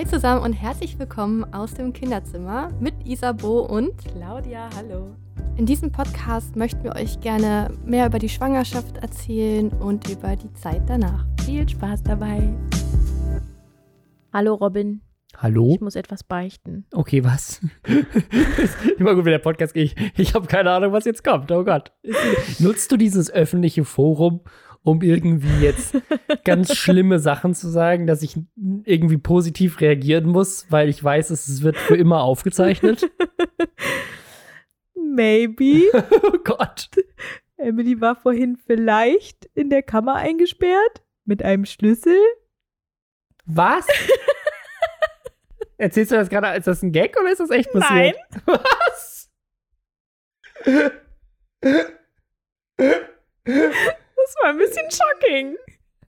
Hi zusammen und herzlich willkommen aus dem Kinderzimmer mit Isabo und Claudia, hallo. In diesem Podcast möchten wir euch gerne mehr über die Schwangerschaft erzählen und über die Zeit danach. Viel Spaß dabei. Hallo Robin. Hallo? Ich muss etwas beichten. Okay, was? Immer gut, wenn der Podcast geht. Ich, ich habe keine Ahnung, was jetzt kommt. Oh Gott. Nutzt du dieses öffentliche Forum, um irgendwie jetzt ganz schlimme Sachen zu sagen, dass ich irgendwie positiv reagieren muss, weil ich weiß, es wird für immer aufgezeichnet? Maybe. oh Gott. Emily war vorhin vielleicht in der Kammer eingesperrt mit einem Schlüssel. Was? Erzählst du das gerade, ist das ein Gag oder ist das echt passiert? Nein. Was? Das war ein bisschen shocking.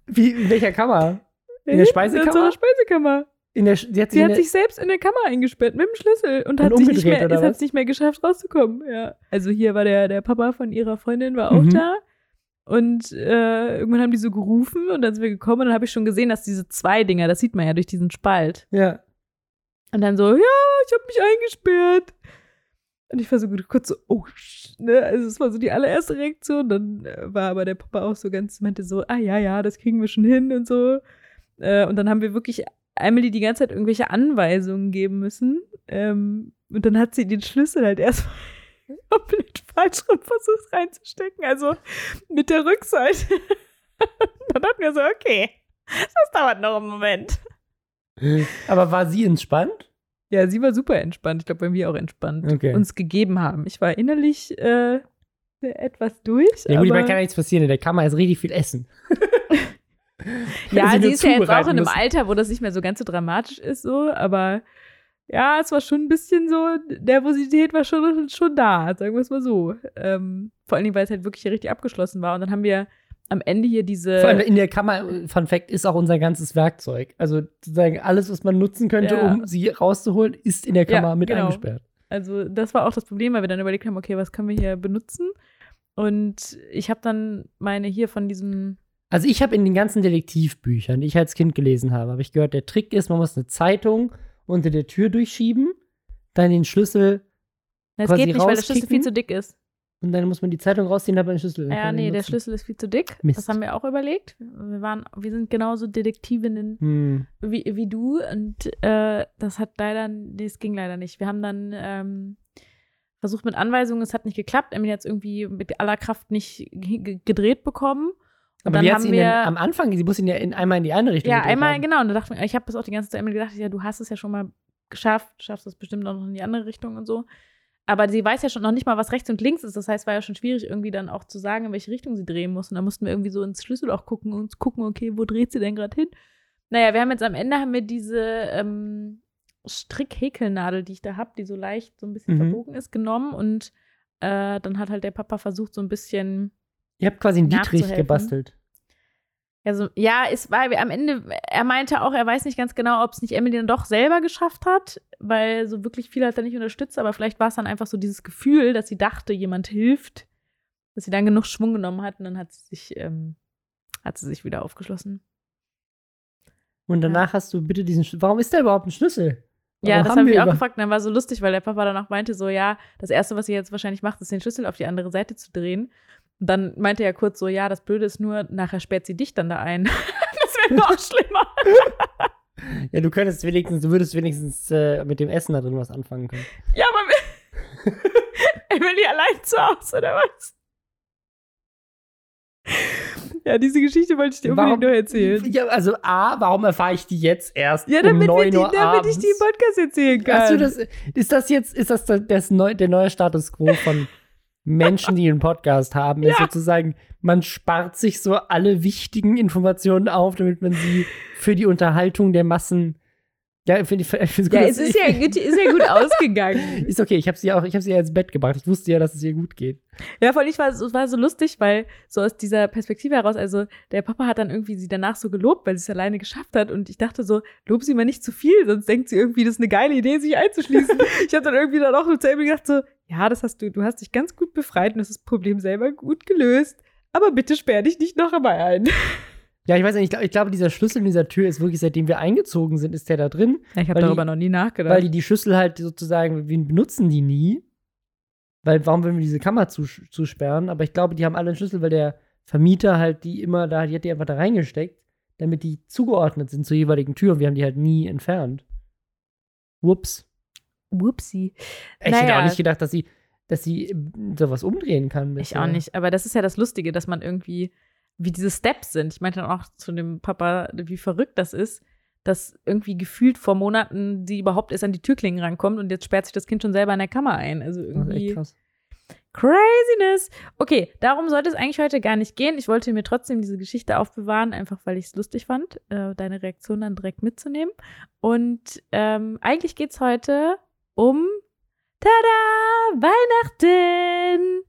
Wie, in welcher Kammer? In der Speisekammer? In der Speisekammer. In der, sie hat, sich, Sie in hat sich selbst in der Kammer eingesperrt mit dem Schlüssel und, Und hat sich nicht mehr, es hat nicht mehr geschafft, rauszukommen. Ja. Also hier war der, der Papa von ihrer Freundin war auch Mhm. da. Und äh, irgendwann haben die so gerufen und dann sind wir gekommen und dann habe ich schon gesehen, dass diese zwei Dinger, das sieht man ja durch diesen Spalt. ja. Und dann so, ja, ich habe mich eingesperrt. Und ich war so kurz so, oh, ne? Also es war so die allererste Reaktion. Dann äh, war aber der Papa auch so ganz, meinte so, ah ja, ja, das kriegen wir schon hin und so. Äh, und dann haben wir wirklich Emily die ganze Zeit irgendwelche Anweisungen geben müssen. Ähm, und dann hat sie den Schlüssel halt erstmal komplett falsch rum versucht reinzustecken. Also mit der Rückseite. dann dachten wir so, okay, das dauert noch einen Moment. Aber war sie entspannt? Ja, sie war super entspannt. Ich glaube, bei mir auch entspannt. Okay. Uns gegeben haben. Ich war innerlich äh, etwas durch. Ja, gut, ich aber, meine, kann ja nichts passieren. In der Kammer ist richtig viel Essen. ja, Sie sie ist ja jetzt auch in einem. Alter, wo das nicht mehr so ganz so dramatisch ist, so, aber ja, es war schon ein bisschen so, Nervosität war schon, schon da, sagen wir es mal so. Ähm, vor allen Dingen, weil es halt wirklich richtig abgeschlossen war. Und dann haben wir am Ende hier diese. Vor allem in der Kammer, äh, Fun Fact, ist auch unser ganzes Werkzeug. Also sozusagen alles, was man nutzen könnte, Ja. um sie rauszuholen, ist in der Ja, Kammer mit genau. eingesperrt. Also das war auch das Problem, weil wir dann überlegt haben, okay, was können wir hier benutzen? Und ich habe dann meine hier von diesem Also ich habe in den ganzen Detektivbüchern, die ich als Kind gelesen habe, habe ich gehört, der Trick ist, man muss eine Zeitung unter der Tür durchschieben, dann den Schlüssel Es quasi geht nicht, weil der Schlüssel viel zu dick ist. Und dann muss man die Zeitung rausziehen, dann hat man den Schlüssel. Ja, nee, der. Schlüssel ist viel zu dick. Mist. Das haben wir auch überlegt. Wir waren, wir sind genauso Detektivinnen Hm. wie, wie du und äh, das hat leider, nee, es ging leider nicht. Wir haben dann ähm, versucht mit Anweisungen, es hat nicht geklappt. Emily hat es irgendwie mit aller Kraft nicht ge- gedreht bekommen. Und Aber wie hat haben sie ihn am Anfang, sie muss ihn ja in, einmal in die eine Richtung ja einmal haben. genau. Und da dachte ich, ich habe das auch die ganze Zeit Emily gedacht, ja, du hast es ja schon mal geschafft, du schaffst es bestimmt auch noch in die andere Richtung und so. Aber sie weiß ja schon noch nicht mal, was rechts und links ist. Das heißt, war ja schon schwierig, irgendwie dann auch zu sagen, in welche Richtung sie drehen muss. Und da mussten wir irgendwie so ins Schlüsselloch gucken und gucken, okay, wo dreht sie denn gerade hin? Naja, wir haben jetzt am Ende haben wir diese ähm, Strickhäkelnadel, die ich da habe, die so leicht so ein bisschen Mhm. verbogen ist, genommen. Und äh, dann hat halt der Papa versucht, so ein bisschen Ihr habt quasi einen Dietrich gebastelt. Also, ja, es war am Ende, er meinte auch, er weiß nicht ganz genau, ob es nicht Emily dann doch selber geschafft hat, weil so wirklich viel hat er nicht unterstützt, aber vielleicht war es dann einfach so dieses Gefühl, dass sie dachte, jemand hilft, dass sie dann genug Schwung genommen hat und dann hat sie sich, ähm, hat sie sich wieder aufgeschlossen. Und danach hast du bitte diesen Schlüssel. Warum ist da überhaupt ein Schlüssel? Ja, Warum das haben wir wir auch gefragt. Und dann war so lustig, weil der Papa dann auch meinte, so, ja, das Erste, was sie jetzt wahrscheinlich macht, ist den Schlüssel auf die andere Seite zu drehen. Dann meinte er kurz so, ja, das Blöde ist nur, nachher sperrt sie dich dann da ein. das wäre noch schlimmer. Ja, du könntest wenigstens, du würdest wenigstens äh, mit dem Essen da drin was anfangen können. Ja, aber Emily allein zu Hause, oder was? Ja, diese Geschichte wollte ich dir unbedingt noch erzählen. Ja, also A, warum erfahre ich die jetzt erst Ja, um damit, wir 9 die, Uhr damit abends? ich die im Podcast erzählen kann. Hast du das, ist das jetzt, ist das das neu, der neue Status quo von Menschen, die einen Podcast haben? Ist sozusagen, man spart sich so alle wichtigen Informationen auf, damit man sie für die Unterhaltung der Massen ja, finde ich, find's gut, ja, es ist ja, gut- ist ja gut ausgegangen. Ist okay, ich habe sie auch, ich habe sie ja ins Bett gebracht. Ich wusste ja, dass es ihr gut geht. Ja, vor allem war es war so lustig, weil so aus dieser Perspektive heraus, also der Papa hat dann irgendwie sie danach so gelobt, weil sie es alleine geschafft hat. Und ich dachte so, lob sie mal nicht zu viel, sonst denkt sie irgendwie, das ist eine geile Idee, sich einzuschließen. ich habe dann irgendwie dann auch zu Emily gedacht so, ja, das hast du, du hast dich ganz gut befreit und hast das Problem selber gut gelöst. Aber bitte sperr dich nicht noch einmal ein. Ja, ich weiß nicht, ich, glaub, ich glaube, dieser Schlüssel in dieser Tür ist wirklich, seitdem wir eingezogen sind, ist der da drin. Ich habe darüber die- noch nie nachgedacht. Weil die die Schlüssel halt sozusagen, wir benutzen die nie. Weil warum wollen wir diese Kammer zus zusperren? Aber ich glaube, die haben alle einen Schlüssel, weil der Vermieter halt die immer da, die hat die einfach da reingesteckt, damit die zugeordnet sind zur jeweiligen Tür und wir haben die halt nie entfernt. Whoops. Whoopsie. Ich hätte Naja. auch nicht gedacht, dass sie, dass sie äh, sowas umdrehen kann. Ich bisher. auch nicht. Aber das ist ja das Lustige, dass man irgendwie, wie diese Steps sind. Ich meinte dann auch zu dem Papa, wie verrückt das ist, dass irgendwie gefühlt vor Monaten sie überhaupt erst an die Türklingen rankommt und jetzt sperrt sich das Kind schon selber in der Kammer ein. Also irgendwie. echt krass. Craziness. Okay, darum sollte es eigentlich heute gar nicht gehen. Ich wollte mir trotzdem diese Geschichte aufbewahren, einfach weil ich es lustig fand, äh, deine Reaktion dann direkt mitzunehmen. Und ähm, eigentlich geht es heute um Tada! Weihnachten!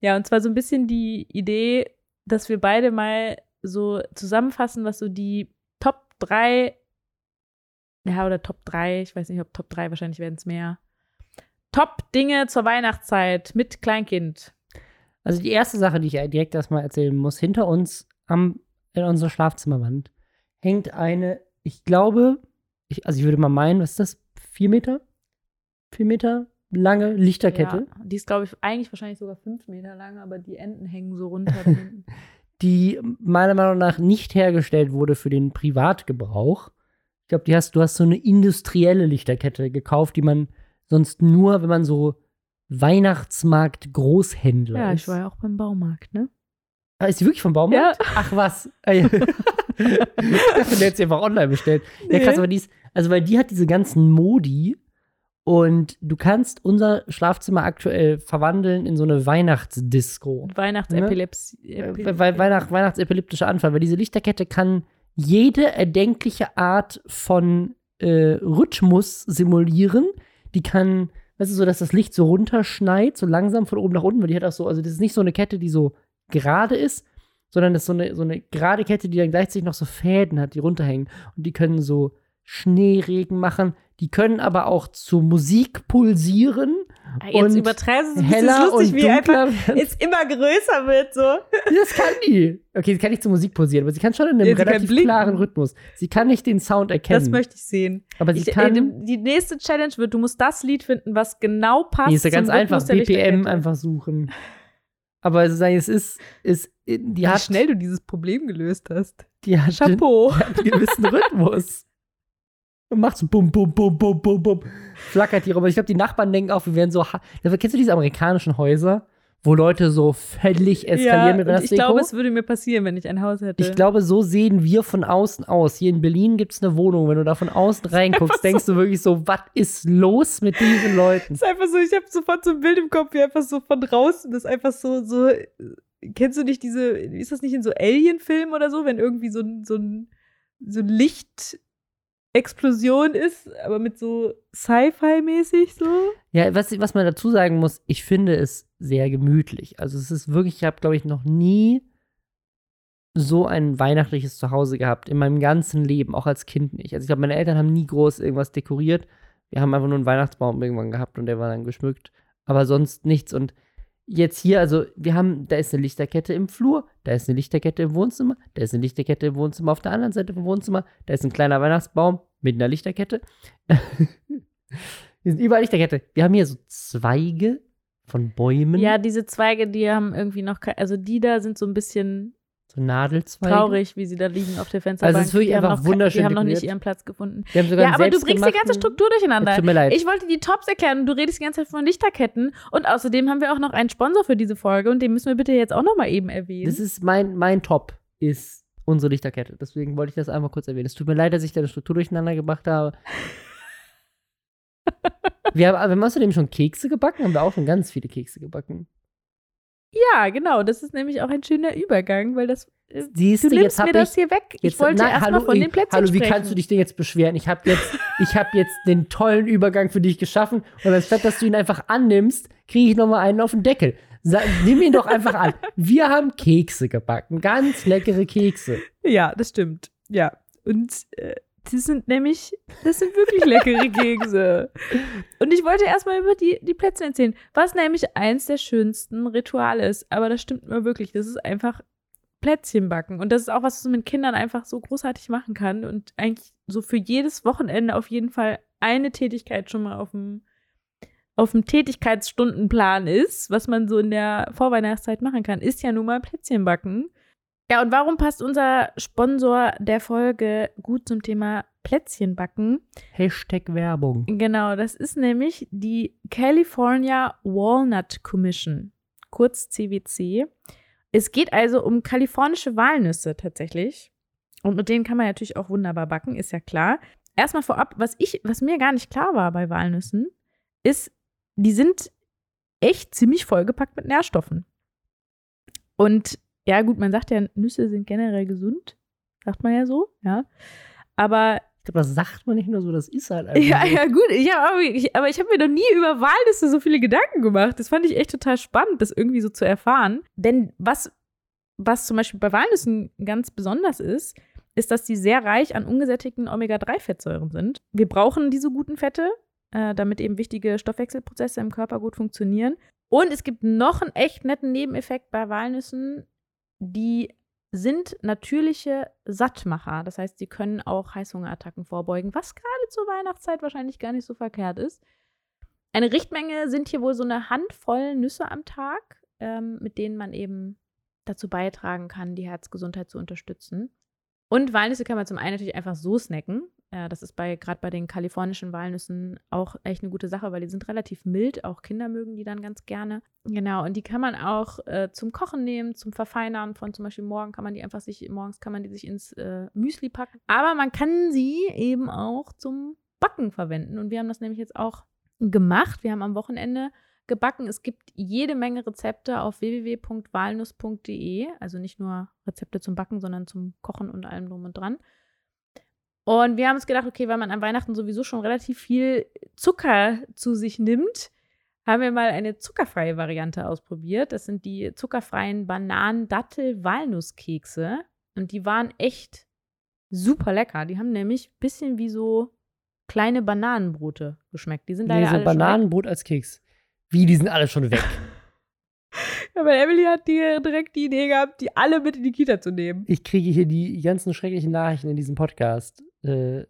Ja, und zwar so ein bisschen die Idee, dass wir beide mal so zusammenfassen, was so die Top 3, ja, oder Top 3, ich weiß nicht, ob Top 3, wahrscheinlich werden es mehr. Top-Dinge zur Weihnachtszeit mit Kleinkind. Also die erste Sache, die ich direkt erstmal erzählen muss, hinter uns am, in unserer Schlafzimmerwand hängt eine, ich glaube, ich, also ich würde mal meinen, was ist das? Vier Meter? Vier Meter lange Lichterkette, Ja, die ist, glaube ich, eigentlich wahrscheinlich sogar fünf Meter lang, aber die Enden hängen so runter. die meiner Meinung nach nicht hergestellt wurde für den Privatgebrauch. Ich glaube, die hast, du hast so eine industrielle Lichterkette gekauft, die man sonst nur, wenn man so Weihnachtsmarkt-Großhändler ja, ist. ich war ja auch beim Baumarkt, ne? Ah, ist die wirklich vom Baumarkt? Ach was. Ah, ja. ich dachte, der sie einfach online bestellt. Ja, krass, Nee. aber die ist, also weil die hat diese ganzen Modi und du kannst unser Schlafzimmer aktuell verwandeln in so eine Weihnachtsdisco. Weihnachtsepilepsie. Äh, weil Weihnacht, Weihnachtsepileptischer Anfall, weil diese Lichterkette kann jede erdenkliche Art von äh, Rhythmus simulieren. Die kann, weißt du, so, dass das Licht so runterschneit, so langsam von oben nach unten, weil die hat auch so, also das ist nicht so eine Kette, die so gerade ist, sondern das ist so eine, so eine gerade Kette, die dann gleichzeitig noch so Fäden hat, die runterhängen. Und die können so Schneeregen machen. Die können aber auch zu Musik pulsieren. Ah, Jetzt und übertreibst du es. Heller Das ist lustig, und wie einfach dunkler. es immer größer wird, so. Das kann die. Okay, sie kann nicht zur Musik posieren, aber sie kann schon in einem Ja, sie relativ klaren Rhythmus. Sie kann nicht den Sound erkennen. Das möchte ich sehen. aber sie Ich, äh, kann. die, die nächste Challenge wird, du musst das Lied finden, was genau passt. nee, ist ja ganz einfach. Rhythmus der BPM einfach suchen. Aber es ist, es ist, ist die Wie hat, schnell du dieses Problem gelöst hast. die hat, Chapeau. die hat einen gewissen Rhythmus. Und macht so bum, bum, bum, bum, bum, bum. Flackert die rum. Ich glaube, die Nachbarn denken auch, wir wären so. Kennst du diese amerikanischen Häuser, wo Leute so völlig eskalieren mit und ich Weihnachtsdeko? glaube, es würde mir passieren, wenn ich ein Haus hätte. Ich glaube, so sehen wir von außen aus. Hier in Berlin gibt es eine Wohnung. Wenn du da von außen reinguckst, denkst du wirklich so, was ist los mit diesen Leuten? Es ist einfach so, ich habe sofort so ein Bild im Kopf, wie einfach so von draußen, das einfach so, so, kennst du nicht diese, ist das nicht in so Alien-Filmen oder so, wenn irgendwie so ein, so ein, so ein Lichtexplosion ist, aber mit so Sci-Fi-mäßig so? Ja, was, was man dazu sagen muss, ich finde es sehr gemütlich. Also es ist wirklich, ich habe, glaube ich, noch nie so ein weihnachtliches Zuhause gehabt in meinem ganzen Leben, auch als Kind nicht. Also ich glaube, meine Eltern haben nie groß irgendwas dekoriert. Wir haben einfach nur einen Weihnachtsbaum irgendwann gehabt und der war dann geschmückt. Aber sonst nichts. Und jetzt hier, also wir haben, da ist eine Lichterkette im Flur, da ist eine Lichterkette im Wohnzimmer, da ist eine Lichterkette im Wohnzimmer auf der anderen Seite vom Wohnzimmer, da ist ein kleiner Weihnachtsbaum mit einer Lichterkette. Wir sind überall Lichterkette. Wir haben hier so Zweige von Bäumen, Ja, diese Zweige, die haben irgendwie noch, also die da sind so ein bisschen so Nadelzweige. traurig, wie sie da liegen auf der Fensterbank. Also es ist wirklich die einfach wunderschön Die haben noch nicht ihren Platz gefunden. Ja, aber du bringst die ganze Struktur durcheinander. Tut mir leid. Ich wollte die Tops erklären und du redest die ganze Zeit von Lichterketten. Und außerdem haben wir auch noch einen Sponsor für diese Folge und den müssen wir bitte jetzt auch noch mal eben erwähnen. das ist mein, mein Top, ist unsere Lichterkette. Deswegen wollte ich das einmal kurz erwähnen. Es tut mir leid, dass ich deine Struktur durcheinander gebracht habe. wir, haben, wir haben außerdem schon Kekse gebacken, haben wir auch schon ganz viele Kekse gebacken. Ja, genau. Das ist nämlich auch ein schöner Übergang, weil das. äh, Siehst Du du, nimmst jetzt mir habe das ich. hier weg. Jetzt, ich wollte na, erst hallo, mal von den Plätzchen Hallo, wie sprechen. kannst du dich denn jetzt beschweren? Ich habe jetzt, ich habe jetzt den tollen Übergang für dich geschaffen und anstatt dass du ihn einfach annimmst, kriege ich nochmal einen auf den Deckel. Sa nimm ihn doch einfach an. Wir haben Kekse gebacken, ganz leckere Kekse. Ja, das stimmt. Ja. Und äh, die sind nämlich, das sind wirklich leckere Kekse. Und ich wollte erstmal über die, die Plätzchen erzählen, was nämlich eins der schönsten Rituale ist. Aber das stimmt mir wirklich. Das ist einfach Plätzchen backen. Und das ist auch was, was man mit Kindern einfach so großartig machen kann und eigentlich so für jedes Wochenende auf jeden Fall eine Tätigkeit schon mal auf dem, auf dem Tätigkeitsstundenplan ist, was man so in der Vorweihnachtszeit machen kann, ist ja nun mal Plätzchen backen. Ja, und warum passt unser Sponsor der Folge gut zum Thema Plätzchen backen? Hashtag Werbung. Genau, das ist nämlich die California Walnut Commission, kurz CWC. Es geht also um kalifornische Walnüsse tatsächlich. Und mit denen kann man natürlich auch wunderbar backen, ist ja klar. Erstmal vorab, was ich, was mir gar nicht klar war bei Walnüssen, ist, die sind echt ziemlich vollgepackt mit Nährstoffen. Und ja, gut, man sagt ja, Nüsse sind generell gesund. Sagt man ja so, ja. Aber Ich glaube, das sagt man nicht nur so, das ist halt einfach. ja, so. ja, gut. Ich hab, aber ich, aber ich habe mir noch nie über Walnüsse so viele Gedanken gemacht. Das fand ich echt total spannend, das irgendwie so zu erfahren. Denn was, was zum Beispiel bei Walnüssen ganz besonders ist, ist, dass die sehr reich an ungesättigten Omega-3-Fettsäuren sind. Wir brauchen diese guten Fette, äh, damit eben wichtige Stoffwechselprozesse im Körper gut funktionieren. Und es gibt noch einen echt netten Nebeneffekt bei Walnüssen. Die sind natürliche Sattmacher. Das heißt, sie können auch Heißhungerattacken vorbeugen, was gerade zur Weihnachtszeit wahrscheinlich gar nicht so verkehrt ist. Eine Richtmenge sind hier wohl so eine Handvoll Nüsse am Tag, ähm, mit denen man eben dazu beitragen kann, die Herzgesundheit zu unterstützen. Und Walnüsse kann man zum einen natürlich einfach so snacken. Äh, das ist bei gerade bei den kalifornischen Walnüssen auch echt eine gute Sache, weil die sind relativ mild. Auch Kinder mögen die dann ganz gerne. Genau, und die kann man auch äh, zum Kochen nehmen, zum Verfeinern von zum Beispiel morgen kann man die einfach sich, morgens kann man die sich ins äh, Müsli packen. Aber man kann sie eben auch zum Backen verwenden. Und wir haben das nämlich jetzt auch gemacht. Wir haben am Wochenende gebacken. Es gibt jede Menge Rezepte auf www.walnuss.de. Also nicht nur Rezepte zum Backen, sondern zum Kochen und allem drum und dran. Und wir haben uns gedacht, okay, weil man an Weihnachten sowieso schon relativ viel Zucker zu sich nimmt, haben wir mal eine zuckerfreie Variante ausprobiert. Das sind die zuckerfreien Bananen-Dattel-Walnusskekse. Und die waren echt super lecker. Die haben nämlich ein bisschen wie so kleine Bananenbrote geschmeckt. Die sind Nee, leider so alle. Bananenbrot als Keks. Wie, die sind alle schon weg. Weil Emily hat die direkt die Idee gehabt, die alle mit in die Kita zu nehmen. Ich kriege hier die ganzen schrecklichen Nachrichten in diesem Podcast äh,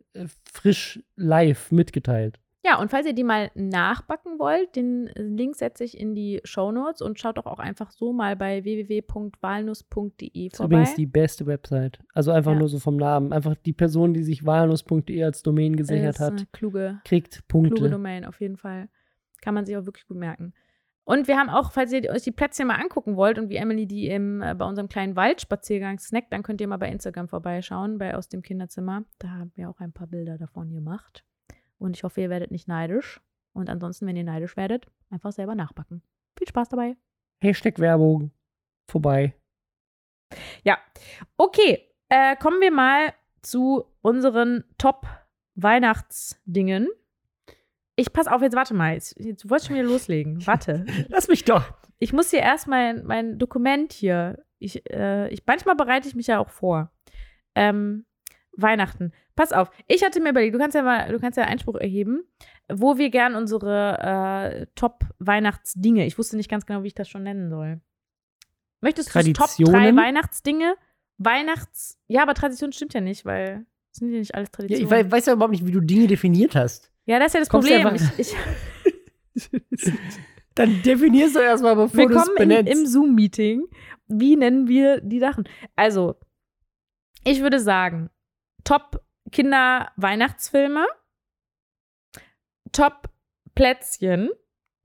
frisch live mitgeteilt. Ja, und falls ihr die mal nachbacken wollt, den Link setze ich in die Shownotes und schaut doch auch einfach so mal bei www.walnuss.de Das ist vorbei. übrigens die beste Website. Also einfach Ja. nur so vom Namen. Einfach die Person, die sich walnuss.de als Domain gesichert hat, kluge, kriegt kluge Punkte. Domain auf jeden Fall. Kann man sich auch wirklich gut merken. Und wir haben auch, falls ihr euch die Plätzchen mal angucken wollt und wie Emily die im, äh, bei unserem kleinen Waldspaziergang snackt, dann könnt ihr mal bei Instagram vorbeischauen, bei Aus dem Kinderzimmer. Da haben wir auch ein paar Bilder davon gemacht. Und ich hoffe, ihr werdet nicht neidisch. Und ansonsten, wenn ihr neidisch werdet, einfach selber nachbacken. Viel Spaß dabei. Hashtag Werbung. Vorbei. Okay, äh, kommen wir mal zu unseren Top-Weihnachtsdingen. Ich pass auf, jetzt warte mal. Jetzt, jetzt wollte ich schon wieder loslegen. Warte. Lass mich doch. Ich muss hier erst mein, mein Dokument hier. Ich, äh, ich, manchmal bereite ich mich ja auch vor. Ähm, Weihnachten. Pass auf, ich hatte mir überlegt, du kannst ja mal, du kannst ja Einspruch erheben, wo wir gern unsere äh, Top-Weihnachtsdinge. Ich wusste nicht ganz genau, wie ich das schon nennen soll. Möchtest du Top 3 Traditionen? Weihnachtsdinge? Weihnachts. Ja, aber Tradition stimmt ja nicht, weil es sind ja nicht alles Ja, Traditionen. ich weiß, weiß ja überhaupt nicht, wie du Dinge definiert hast. Ja, das ist ja das Kommst Problem. Ich, ich, Dann definierst du erstmal, bevor du es Willkommen in, benennst. im Zoom-Meeting. Wie nennen wir die Sachen? Also, ich würde sagen, Top Kinder-Weihnachtsfilme, Top Plätzchen,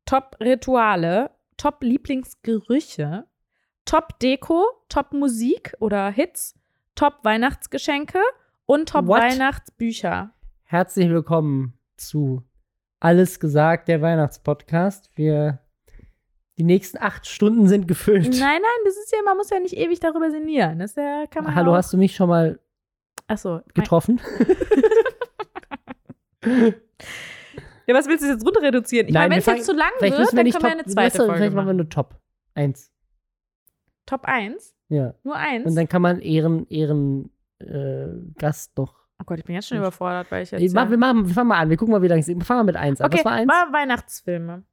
Top Rituale, Top Lieblingsgerüche, Top Deko, Top Musik oder Hits, Top Weihnachtsgeschenke und Top What? Weihnachtsbücher. Herzlich willkommen zu Alles gesagt, der Weihnachtspodcast. Wir, die nächsten acht Stunden sind gefüllt. Nein, nein, das ist ja, man muss ja nicht ewig darüber sinnieren. Das ist ja, kann man Hallo, auch, hast du mich schon mal Achso, getroffen? Ja, was willst du jetzt runter reduzieren? Ich meine, wenn es wir jetzt zu lang wird, wir dann können wir Top, eine zweite Folge Vielleicht machen wir nur Top 1. Top 1? Ja. Nur eins? Und dann kann man Ehren, Ehren äh, Gast noch. Oh Gott, ich bin jetzt schon überfordert, weil ich jetzt. Ich mach, ja, wir, machen, wir fangen mal an. Wir gucken mal, wie lange es ist. Wir fangen mal mit 1 an. okay, Was war 1? war Weihnachtsfilme.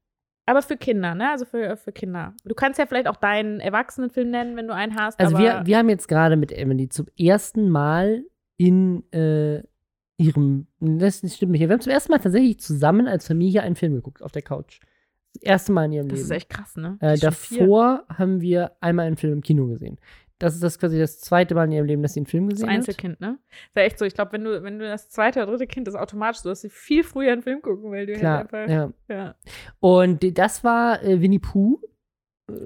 Aber für Kinder, ne? Also für, für Kinder. Du kannst ja vielleicht auch deinen Erwachsenenfilm nennen, wenn du einen hast. Also wir, wir haben jetzt gerade mit Emily zum ersten Mal in äh, ihrem, das stimmt nicht, wir haben zum ersten Mal tatsächlich zusammen als Familie einen Film geguckt auf der Couch. Das erste Mal in ihrem das Leben. ist echt krass, ne? Äh, davor haben wir einmal einen Film im Kino gesehen. Das ist das quasi das zweite Mal in ihrem Leben, dass sie einen Film Das gesehen hat. Einzelkind, ne? Ist ja echt so. Ich glaube, wenn du, wenn du das zweite oder dritte Kind ist, automatisch so, dass sie viel früher einen Film gucken, weil du Klar, halt einfach. ja. Ja. Und das war äh, Winnie Pooh,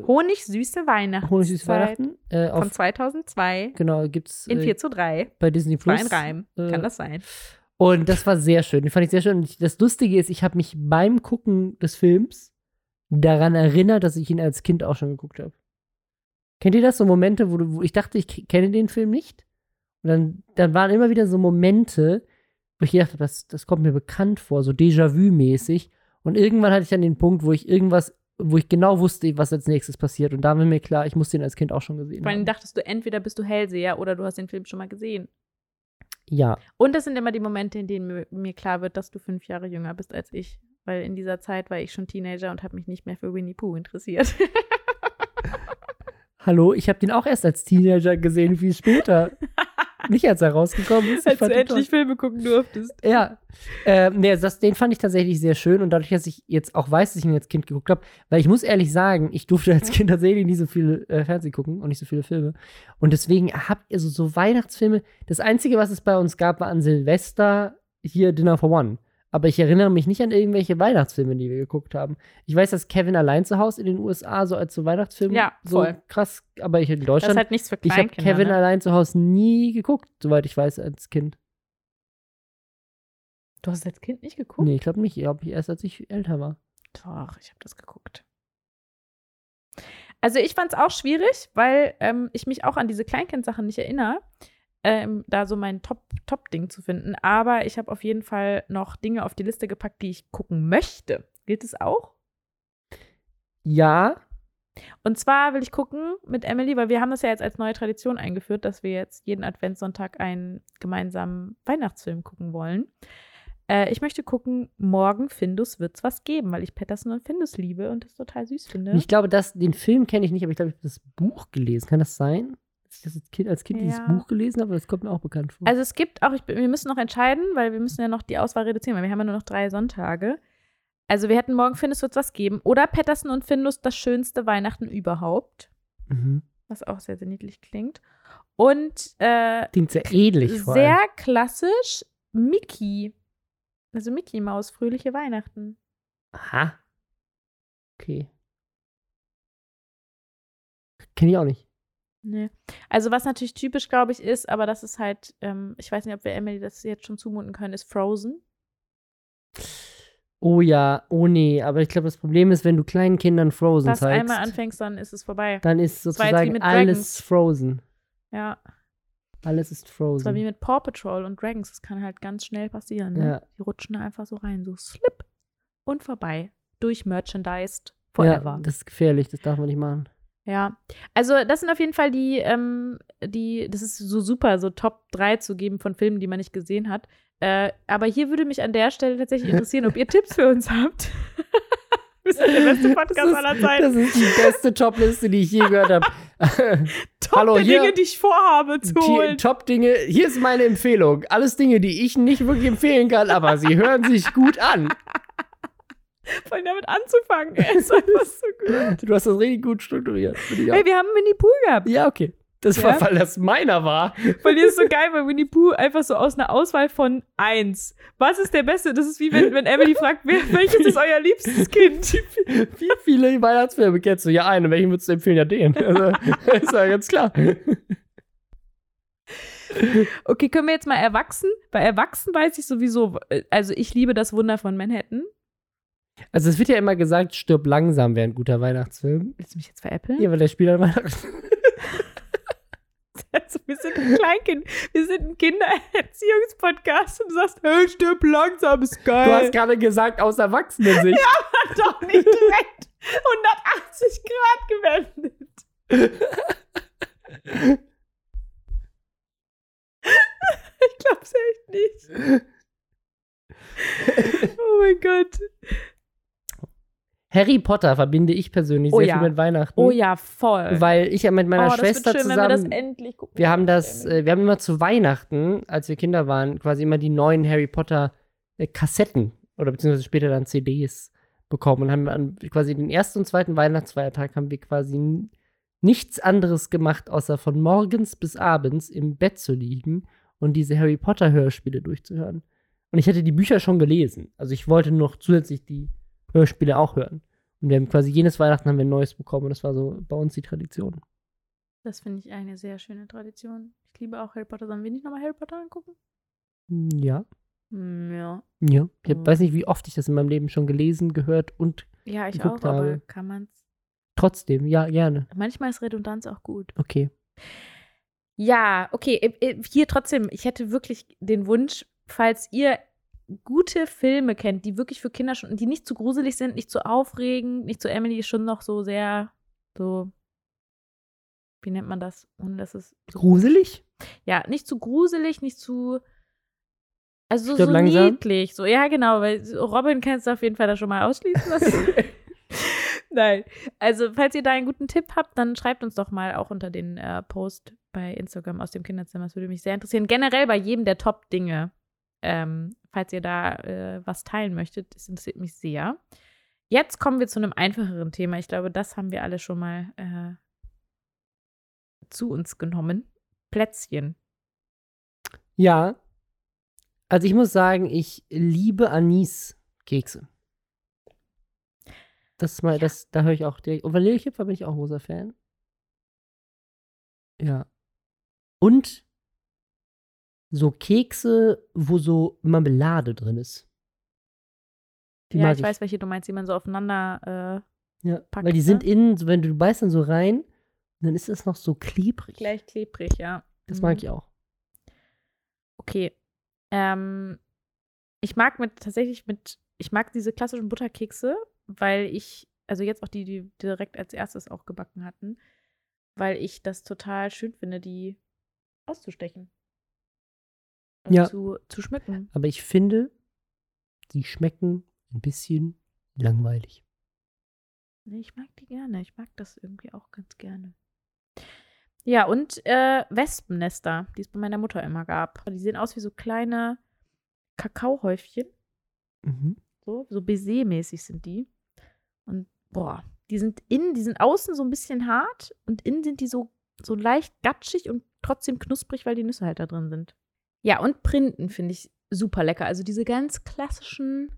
Honigsüße Weihnachten. Honig süße Weihnachten. Äh, Von auf, 2002 genau, gibt's in äh, 4 zu 3. bei Disney War Plus. ein Reim. äh, Kann das sein? Und das war sehr schön. Die fand ich sehr schön. Und das Lustige ist, ich habe mich beim Gucken des Films daran erinnert, dass ich ihn als Kind auch schon geguckt habe. Kennt ihr das? So Momente, wo, du, wo ich dachte, ich kenne den Film nicht? Und dann, dann waren immer wieder so Momente, wo ich gedacht habe, das, das kommt mir bekannt vor, so Déjà-vu-mäßig. Und irgendwann hatte ich dann den Punkt, wo ich irgendwas, wo ich genau wusste, was als nächstes passiert. Und da war mir klar, ich muss den als Kind auch schon gesehen Vor allem haben. dachtest du, entweder bist du Hellseher oder du hast den Film schon mal gesehen. Ja, Und das sind immer die Momente, in denen mir, mir klar wird, dass du fünf Jahre jünger bist als ich. Weil in dieser Zeit war ich schon Teenager und habe mich nicht mehr für Winnie Pooh interessiert. hallo, ich habe den auch erst als Teenager gesehen, viel später. nicht als er rausgekommen ist. Als du endlich toll. Filme gucken durftest. Ja, äh, nee, das, den fand ich tatsächlich sehr schön und dadurch, dass ich jetzt auch weiß, dass ich ihn als Kind geguckt habe, weil ich muss ehrlich sagen, ich durfte als Kind tatsächlich nicht so viel äh, Fernsehen gucken und nicht so viele Filme und deswegen hab also so Weihnachtsfilme, das Einzige, was es bei uns gab, war an Silvester hier Dinner for One. Aber ich erinnere mich nicht an irgendwelche Weihnachtsfilme, die wir geguckt haben. Ich weiß, dass Kevin allein zu Hause in den USA so als so Weihnachtsfilm Ja, so krass, aber ich in Das Deutschland ist halt nichts für ich habe Kleinkinder. Kevin ne? allein zu Hause nie geguckt, soweit ich weiß, als Kind. Du hast als Kind nicht geguckt? Nee, ich glaube nicht. Ich glaube, ich erst als ich älter war. Doch, ich habe das geguckt. Also ich fand es auch schwierig, weil ähm, ich mich auch an diese Kleinkind-Sachen nicht erinnere, ähm, da so mein Top- Top-Ding zu finden. Aber ich habe auf jeden Fall noch Dinge auf die Liste gepackt, die ich gucken möchte. Gilt es auch? Ja, Und zwar will ich gucken mit Emily, weil wir haben das ja jetzt als neue Tradition eingeführt, dass wir jetzt jeden Adventssonntag einen gemeinsamen Weihnachtsfilm gucken wollen. Äh, ich möchte gucken, morgen Findus wird's was geben, weil ich Patterson und Findus liebe und das total süß finde. ich glaube, dass, den Film kenne ich nicht, aber ich glaube, ich habe das Buch gelesen. Kann das sein? Ich das als Kind, als kind dieses Ja. Buch gelesen habe? Das kommt mir auch bekannt vor. Also es gibt auch, ich, wir müssen noch entscheiden, weil wir müssen ja noch die Auswahl reduzieren, weil wir haben ja nur noch drei Sonntage. Also wir hätten morgen Findus wird's was geben oder Patterson und Findus das schönste Weihnachten überhaupt, mhm. was auch sehr, sehr niedlich klingt. Und äh, Klingt sehr ähnlich vor sehr allem. klassisch Mickey. Also Mickey Maus, fröhliche Weihnachten. Aha. Okay. Kenne ich auch nicht. Nee. Also was natürlich typisch, glaube ich, ist, aber das ist halt, ähm, ich weiß nicht, ob wir Emily das jetzt schon zumuten können, ist Frozen. Oh ja, oh nee, aber ich glaube, das Problem ist, wenn du kleinen Kindern Frozen Das zeigst, einmal anfängst, dann ist es vorbei. dann ist sozusagen mit alles. Frozen. Ja, Alles ist das war wie Frozen. mit Paw Patrol und Dragons. Das kann halt ganz schnell passieren. Ne? Ja. Die rutschen da einfach so rein, so slip und vorbei. Durchmerchandised Ja, forever. das ist gefährlich, das darf man nicht machen. Ja, also das sind auf jeden Fall die, ähm, die, das ist so super, so Top 3 zu geben von Filmen, die man nicht gesehen hat. Äh, aber hier würde mich an der Stelle tatsächlich interessieren, ob ihr Tipps für uns habt. Wir sind der beste Podcast das ist, aller Zeiten. Das ist die beste Topliste, die ich je gehört habe. Top Hallo, der hier- Dinge, die ich vorhabe zu holen. Top-Dinge, hier ist meine Empfehlung. Alles Dinge, die ich nicht wirklich empfehlen kann, aber sie hören sich gut an. Voll damit anzufangen. ey. ist einfach so gut. Du hast das richtig gut strukturiert. Hey, wir haben Winnie Pooh gehabt. Ja, okay. Das Ja? war, weil das meiner war. Weil die ist so geil, weil Winnie Pooh einfach so aus einer Auswahl von eins. Was ist der Beste? Das ist wie wenn, wenn Emily fragt, wer, welches ist euer liebstes Kind? Wie viele Weihnachtsfilme kennst du? Ja, einen. Welchen würdest du empfehlen? Ja, den. Also, ist ja ganz klar. Okay, können wir jetzt mal erwachsen? Bei Erwachsen weiß ich sowieso, äh, also ich liebe das Wunder von Manhattan. Also, es wird ja immer gesagt, stirb langsam wäre ein guter Weihnachtsfilm. Willst du mich jetzt veräppeln? Ja, weil der spielt an Weihnachten. Also, wir sind ein Kleinkind. Wir sind ein Kindererziehungspodcast und du sagst, hey, stirb langsam, ist geil. Du hast gerade gesagt, aus Erwachsenensicht. doch nicht direkt 180 Grad gewendet. ich glaub's echt nicht. Oh mein Gott. Harry Potter verbinde ich persönlich Oh sehr ja. viel mit Weihnachten. Oh ja, voll. Weil ich ja mit meiner oh, Schwester schön, zusammen. wenn wir das endlich gucken. Wir haben das, äh, wir haben immer zu Weihnachten, als wir Kinder waren, quasi immer die neuen Harry Potter äh, Kassetten oder beziehungsweise später dann CDs bekommen und haben an quasi den ersten und zweiten Weihnachtsfeiertag haben wir quasi nichts anderes gemacht, außer von morgens bis abends im Bett zu liegen und diese Harry Potter Hörspiele durchzuhören. Und ich hatte die Bücher schon gelesen. Also ich wollte noch zusätzlich die Hörspiele auch hören. Und wir haben quasi jedes Weihnachten haben wir ein neues bekommen und das war so bei uns die Tradition. Das finde ich eine sehr schöne Tradition. Ich liebe auch Harry Potter. Sollen wir nicht nochmal Harry Potter angucken? Ja. Hm, ja. Ja, ich Mhm. weiß nicht, wie oft ich das in meinem Leben schon gelesen, gehört und Ja, ich Geguckt auch, aber habe. kann man's. trotzdem, ja, gerne. Manchmal ist Redundanz auch gut. Okay. Ja, okay. Hier trotzdem, ich hätte wirklich den Wunsch, falls ihr gute Filme kennt, die wirklich für Kinder schon, die nicht zu gruselig sind, nicht zu aufregend, nicht zu Emily ist schon noch so sehr so, wie nennt man das? Ohne dass es so, Gruselig? ja, nicht zu gruselig, nicht zu also so, so niedlich. So, ja, genau, weil Robin kannst du auf jeden Fall da schon mal ausschließen. Nein. Also, falls ihr da einen guten Tipp habt, dann schreibt uns doch mal auch unter den äh, Post bei Instagram aus dem Kinderzimmer. Das würde mich sehr interessieren. Generell bei jedem der Top-Dinge. Ähm, falls ihr da äh, was teilen möchtet, das interessiert mich sehr. Jetzt kommen wir zu einem einfacheren Thema. Ich glaube, das haben wir alle schon mal äh, zu uns genommen. Plätzchen. Ja. Also ich muss sagen, ich liebe Anis-Kekse. Das mal, das, da höre ich auch direkt. Und Vanillekipferl bin ich auch großer Fan. Ja. Und so Kekse, wo so Marmelade drin ist. Die ja, mag ich weiß, welche du meinst, die man so aufeinander Ja, packt, weil die ne? sind innen, wenn du beißt dann so rein, dann ist es noch so klebrig. äh, gleich klebrig, ja. Das Mhm. mag ich auch. Okay. Ähm, ich mag mit tatsächlich mit, ich mag diese klassischen Butterkekse, weil ich, also jetzt auch die, die direkt als erstes auch gebacken hatten, weil ich das total schön finde, die auszustechen. Ja. zu, zu schmücken. Aber ich finde, die schmecken ein bisschen langweilig. Nee, ich mag die gerne. Ich mag das irgendwie auch ganz gerne. Ja, und äh, Wespennester, die es bei meiner Mutter immer gab. Die sehen aus wie so kleine Kakaohäufchen. Mhm. So, so Baiser-mäßig sind die. Und boah, die sind innen, die sind außen so ein bisschen hart und innen sind die so, so leicht gatschig und trotzdem knusprig, weil die Nüsse halt da drin sind. Ja, und Printen finde ich super lecker. Also diese ganz klassischen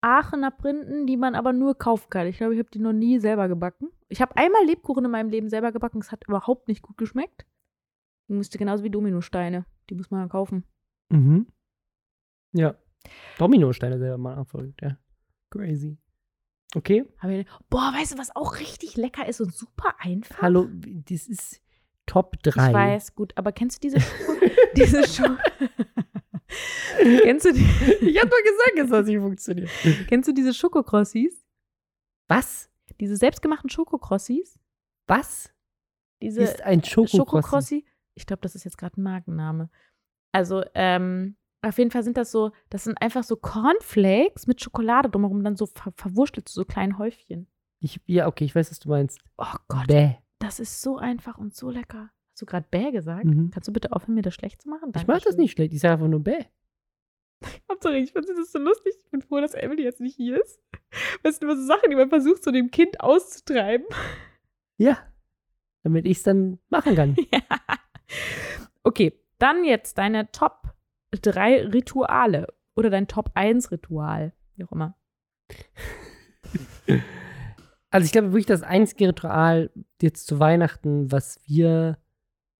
Aachener Printen, die man aber nur kaufen kann. Ich glaube, ich habe die noch nie selber gebacken. Ich habe einmal Lebkuchen in meinem Leben selber gebacken. Es hat überhaupt nicht gut geschmeckt. Die musste genauso wie Dominosteine. Die muss man ja kaufen. Mhm. Ja. Dominosteine selber mal erfolgt, ja. Crazy. Okay. Boah, weißt du, was auch richtig lecker ist und super einfach? Hallo, das ist Top 3. Ich weiß, gut, aber kennst du diese diese Schoko? kennst, du die, Ich hab doch gesagt, dass das nicht funktioniert. kennst du diese Schokokrossis? Was? Diese selbstgemachten Schokokrossis? Was Diese ist ein Schokokrossi? Schokokrossi? Ich glaube, das ist jetzt gerade ein Markenname. Also, ähm, auf jeden Fall sind das so, das sind einfach so Cornflakes mit Schokolade drumherum, dann so ver verwurstelt zu so kleinen Häufchen. Ich, ja, okay, ich weiß, was du meinst. Oh Gott, Bäh. Das ist so einfach und so lecker. Hast du gerade Bäh gesagt? Mhm. Kannst du bitte aufhören, mir das schlecht zu machen? Ich mach das Dankeschön. nicht schlecht, ich sage einfach nur Bäh. Hauptsache, ich finde das so lustig. Ich bin froh, dass Emily jetzt nicht hier ist. Das sind immer so Sachen, die man versucht, so dem Kind auszutreiben. Ja. Damit ich es dann machen kann. ja. Okay, dann jetzt deine Top 3 Rituale oder dein Top 1 Ritual, wie auch immer. Also ich glaube wirklich, das einzige Ritual jetzt zu Weihnachten, was wir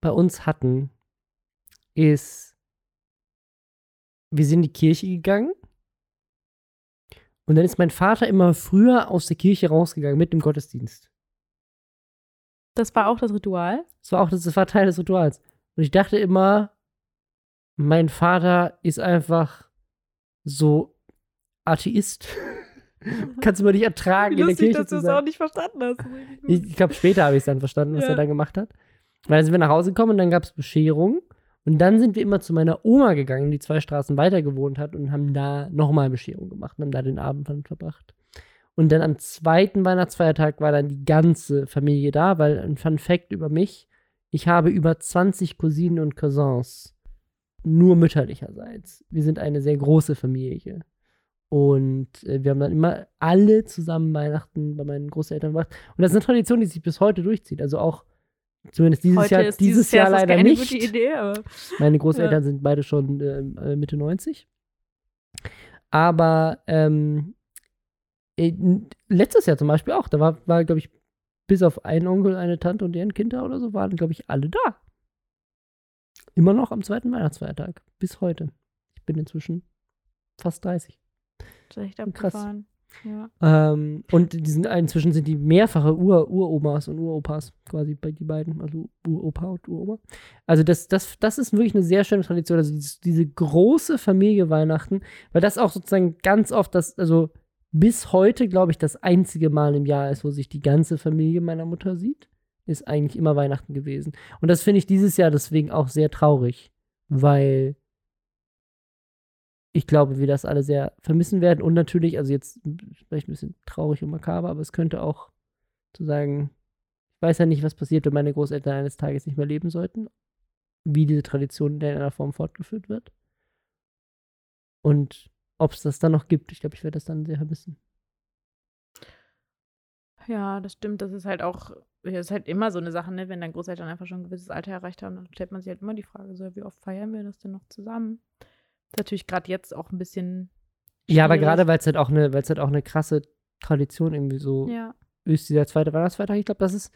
bei uns hatten, ist, wir sind in die Kirche gegangen und dann ist mein Vater immer früher aus der Kirche rausgegangen mit dem Gottesdienst. Das war auch das Ritual. Das war auch das, das war Teil des Rituals. Und ich dachte immer, mein Vater ist einfach so Atheist. Kannst du mal nicht ertragen, in der Kirche zu sein. nicht verstanden hast. Ich, ich glaube, später habe ich es dann verstanden, was Ja. er dann gemacht hat. Weil dann sind wir nach Hause gekommen und dann gab es Bescherung. Und dann sind wir immer zu meiner Oma gegangen, die zwei Straßen weiter gewohnt hat, und haben da nochmal Bescherung gemacht und haben da den Abend dann verbracht. Und dann am zweiten Weihnachtsfeiertag war dann die ganze Familie da, weil ein Fun Fact über mich, ich habe über 20 Cousinen und Cousins, nur mütterlicherseits. Wir sind eine sehr große Familie. Und äh, wir haben dann immer alle zusammen Weihnachten bei meinen Großeltern gemacht. Und das ist eine Tradition, die sich bis heute durchzieht. Also auch zumindest dieses Heute Jahr, ist dieses Jahr, das leider keine nicht. gute Idee, aber Meine Großeltern sind beide schon ähm, äh, Mitte 90. Aber ähm, äh, letztes Jahr zum Beispiel auch, da war, war glaube ich, bis auf einen Onkel, eine Tante und deren Kinder oder so, waren, glaube ich, alle da. Immer noch am zweiten Weihnachtsfeiertag. Bis heute. Ich bin inzwischen fast 30. das ist echt Krass. Ja. Ähm, und die sind, inzwischen sind die mehrfache Ur Uromas und Uropas, quasi bei die beiden, also Uropa und Uroma. Also das, das, das ist wirklich eine sehr schöne Tradition, also dieses, diese große Familie Weihnachten, weil das auch sozusagen ganz oft das, also bis heute, glaube ich, das einzige Mal im Jahr ist, wo sich die ganze Familie meiner Mutter sieht, ist eigentlich immer Weihnachten gewesen. Und das finde ich dieses Jahr deswegen auch sehr traurig, weil ich glaube, wir das alle sehr vermissen werden. Und natürlich, also jetzt vielleicht ein bisschen traurig und makaber, aber es könnte auch zu sagen, ich weiß ja nicht, was passiert, wenn meine Großeltern eines Tages nicht mehr leben sollten, wie diese Tradition in einer Form fortgeführt wird. Und ob es das dann noch gibt. Ich glaube, ich werde das dann sehr vermissen. ja, das stimmt. Das ist halt auch, das ist halt immer so eine Sache, ne? wenn deine Großeltern einfach schon ein gewisses Alter erreicht haben, dann stellt man sich halt immer die Frage, so, wie oft feiern wir das denn noch zusammen? Ist natürlich gerade jetzt auch ein bisschen. Ja, aber schwierig. gerade weil es halt auch eine, weil es halt auch eine krasse Tradition irgendwie so Ja. ist, dieser zweite Weihnachtsfeiertag. Ich glaube, das ist,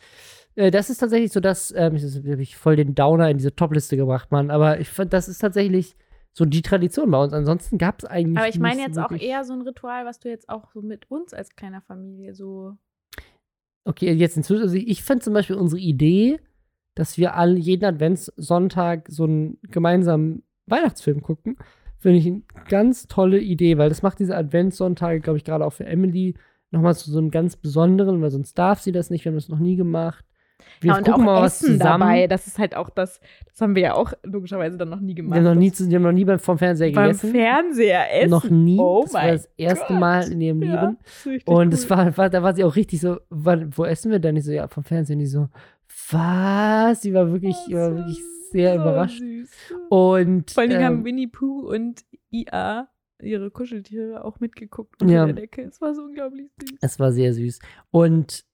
äh, das ist tatsächlich so, dass, ähm, ich habe ich voll den Downer in diese Topliste gebracht, Mann. Aber ich fand, das ist tatsächlich so die Tradition bei uns. Ansonsten gab es eigentlich. Aber ich meine jetzt auch eher so ein Ritual, was du jetzt auch so mit uns als kleiner Familie so. Okay, jetzt inzwischen, also ich finde zum Beispiel unsere Idee, dass wir alle jeden Adventssonntag so einen gemeinsamen Weihnachtsfilm gucken, finde ich eine ganz tolle Idee, weil das macht diese Adventssonntage, glaube ich, gerade auch für Emily nochmal zu so einem ganz besonderen, weil sonst darf sie das nicht, wir haben das noch nie gemacht. Wir ja, und gucken auch mal was Essen zusammen. dabei. Das ist halt auch das, das haben wir ja auch logischerweise dann noch nie Wir gemacht. haben noch nie, Das- wir haben noch nie beim, vom Fernseher beim gegessen. Fernseher essen. Noch nie. Oh das war das erste Gott. Mal in ihrem Ja, Leben. das Und cool. es war, war, da war sie auch richtig so, wann, wo essen wir denn? Ich so, ja, vom Fernsehen. Die so, was? Sie war wirklich, die war wirklich sehr so überrascht. Süß. Und Vor allem haben ähm, Winnie Pooh und IA ihre Kuscheltiere auch mitgeguckt unter Ja. der Decke. Es war so unglaublich süß. es war sehr süß. Und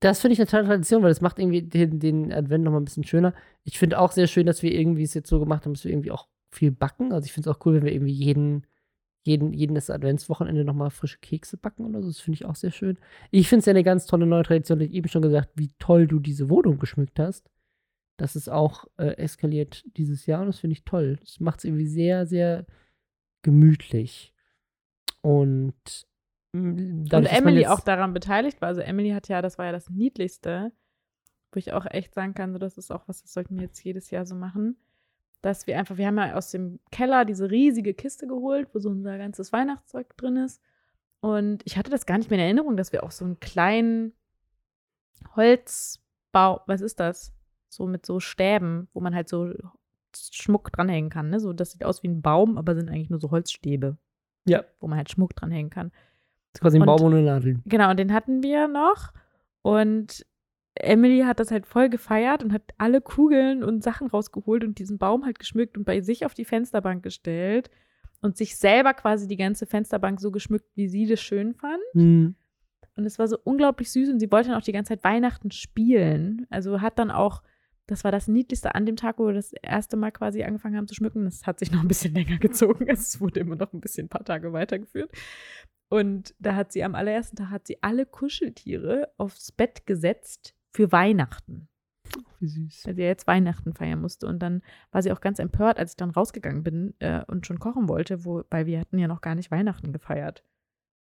das finde ich eine tolle Tradition, weil das macht irgendwie den, den Advent nochmal ein bisschen schöner. Ich finde auch sehr schön, dass wir irgendwie es jetzt so gemacht haben, dass wir irgendwie auch viel backen. Also ich finde es auch cool, wenn wir irgendwie jeden, jeden, jedes Adventswochenende nochmal frische Kekse backen oder so. Das finde ich auch sehr schön. Ich finde es ja eine ganz tolle neue Tradition. Ich habe eben schon gesagt, wie toll du diese Wohnung geschmückt hast. Das ist auch äh, eskaliert dieses Jahr und das finde ich toll. Das macht es irgendwie sehr, sehr gemütlich. Und Und dadurch, man Emily auch daran beteiligt war. Also Emily hat ja, das war ja das Niedlichste, wo ich auch echt sagen kann, so das ist auch was, das sollten wir jetzt jedes Jahr so machen. Dass wir einfach, wir haben ja aus dem Keller diese riesige Kiste geholt, wo so unser ganzes Weihnachtszeug drin ist. Und ich hatte das gar nicht mehr in Erinnerung, dass wir auch so einen kleinen Holzbau, was ist das? So mit so Stäben, wo man halt so Schmuck dranhängen kann. Ne? So, das sieht aus wie ein Baum, aber sind eigentlich nur so Holzstäbe, Ja, wo man halt Schmuck dranhängen kann. das ist quasi ein Und- Baum ohne Nadeln. Genau, und den hatten wir noch. Und Emily hat das halt voll gefeiert und hat alle Kugeln und Sachen rausgeholt und diesen Baum halt geschmückt und bei sich auf die Fensterbank gestellt und sich selber quasi die ganze Fensterbank so geschmückt, wie sie das schön fand. Hm. Und es war so unglaublich süß und sie wollte dann auch die ganze Zeit Weihnachten spielen. Also hat dann auch, das war das Niedlichste an dem Tag, wo wir das erste Mal quasi angefangen haben zu schmücken. Das hat sich noch ein bisschen länger gezogen. Also es wurde immer noch ein bisschen ein paar Tage weitergeführt. Und da hat sie am allerersten Tag hat sie alle Kuscheltiere aufs Bett gesetzt für Weihnachten, Wie süß. weil sie ja jetzt Weihnachten feiern musste. Und dann war sie auch ganz empört, als ich dann rausgegangen bin äh, und schon kochen wollte, wo, weil wir hatten ja noch gar nicht Weihnachten gefeiert.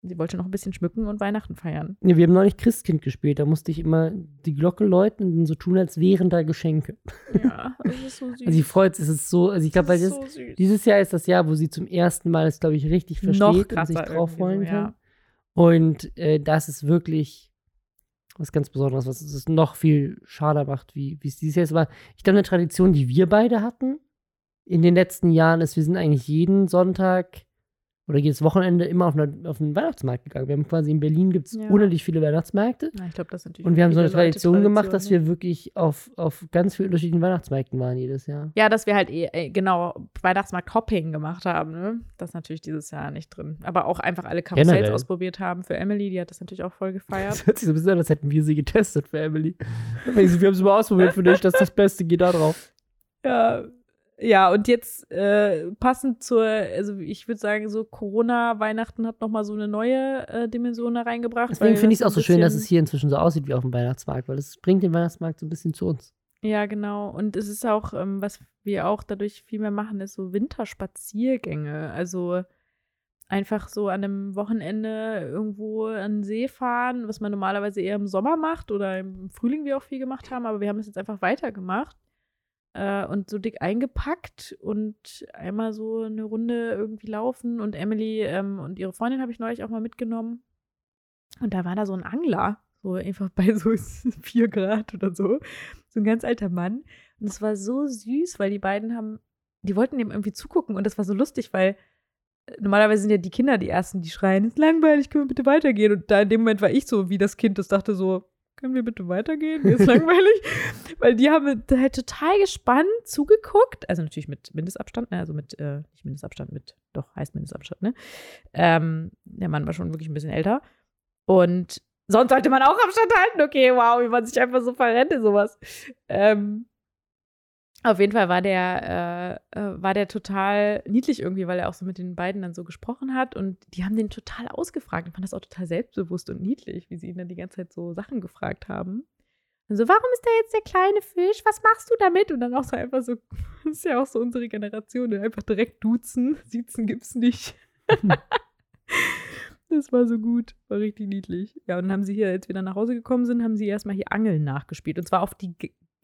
Sie wollte noch ein bisschen schmücken und Weihnachten feiern. Nee, wir haben neulich Christkind gespielt. Da musste ich immer die Glocke läuten und so tun, als wären da Geschenke. Ja, das ist so süß. Also sie freut sich, es ist so, also ich glaube, weil das, so dieses Jahr ist das Jahr, wo sie zum ersten Mal es, glaube ich, richtig versteht Noch und sich drauf freuen so, kann. ja. Und äh, das ist wirklich was ganz Besonderes, was es noch viel schader macht, wie es dieses Jahr ist. Aber ich glaube, eine Tradition, die wir beide hatten in den letzten Jahren, ist, wir sind eigentlich jeden Sonntag oder jedes Wochenende immer auf, eine, auf einen Weihnachtsmarkt gegangen. Wir haben quasi in Berlin gibt es Ja. unendlich viele Weihnachtsmärkte. Na, ich glaube, das natürlich. Und wir haben so eine Tradition Leute gemacht, dass Tradition, wir wirklich auf, auf ganz vielen unterschiedlichen Weihnachtsmärkten waren jedes Jahr. Ja, dass wir halt eh, äh, genau Weihnachtsmarkt-Hopping gemacht haben, ne? Das ist natürlich dieses Jahr nicht drin. Aber auch einfach alle Karussells Generell. ausprobiert haben für Emily, die hat das natürlich auch voll gefeiert. Das hört sich so ein bisschen an, als hätten wir sie getestet für Emily. wir haben es mal ausprobiert für dich, das ist das Beste, geh da drauf. Ja, ja, und jetzt äh, passend zur, also ich würde sagen, so Corona-Weihnachten hat nochmal so eine neue äh, Dimension da reingebracht. Deswegen finde ich es auch so schön, dass es hier inzwischen so aussieht wie auf dem Weihnachtsmarkt, weil es bringt den Weihnachtsmarkt so ein bisschen zu uns. Ja, genau. Und es ist auch, ähm, was wir auch dadurch viel mehr machen, ist so Winterspaziergänge. Also einfach so an einem Wochenende irgendwo an den See fahren, was man normalerweise eher im Sommer macht oder im Frühling wir auch viel gemacht haben, aber wir haben es jetzt einfach weitergemacht. Äh, und so dick eingepackt und einmal so eine Runde irgendwie laufen. Und Emily ähm, und ihre Freundin habe ich neulich auch mal mitgenommen. Und da war da so ein Angler, so einfach bei so 4 Grad oder so. So ein ganz alter Mann. Und es war so süß, weil die beiden haben, die wollten dem irgendwie zugucken und das war so lustig, weil äh, normalerweise sind ja die Kinder die Ersten, die schreien, ist langweilig, können wir bitte weitergehen? Und da in dem Moment war ich so wie das Kind, das dachte so, können wir bitte weitergehen? Mir ist langweilig. Weil die haben halt total gespannt zugeguckt. Also natürlich mit Mindestabstand, ne? also mit, äh, nicht Mindestabstand, mit, doch, heißt Mindestabstand, ne? Ähm, der Mann war schon wirklich ein bisschen älter. Und sonst sollte man auch Abstand halten. Okay, wow, wie man sich einfach so verrennt in sowas. Ähm, auf jeden Fall war der, äh, äh, war der total niedlich irgendwie, weil er auch so mit den beiden dann so gesprochen hat und die haben den total ausgefragt. Ich fand das auch total selbstbewusst und niedlich, wie sie ihn dann die ganze Zeit so Sachen gefragt haben. Und so, warum ist da jetzt der kleine Fisch? Was machst du damit? Und dann auch so einfach so, das ist ja auch so unsere Generation, ne? einfach direkt duzen. Siezen gibt's nicht. das war so gut, war richtig niedlich. Ja, und dann haben sie hier, als wir dann nach Hause gekommen sind, haben sie erstmal hier Angeln nachgespielt. Und zwar auf die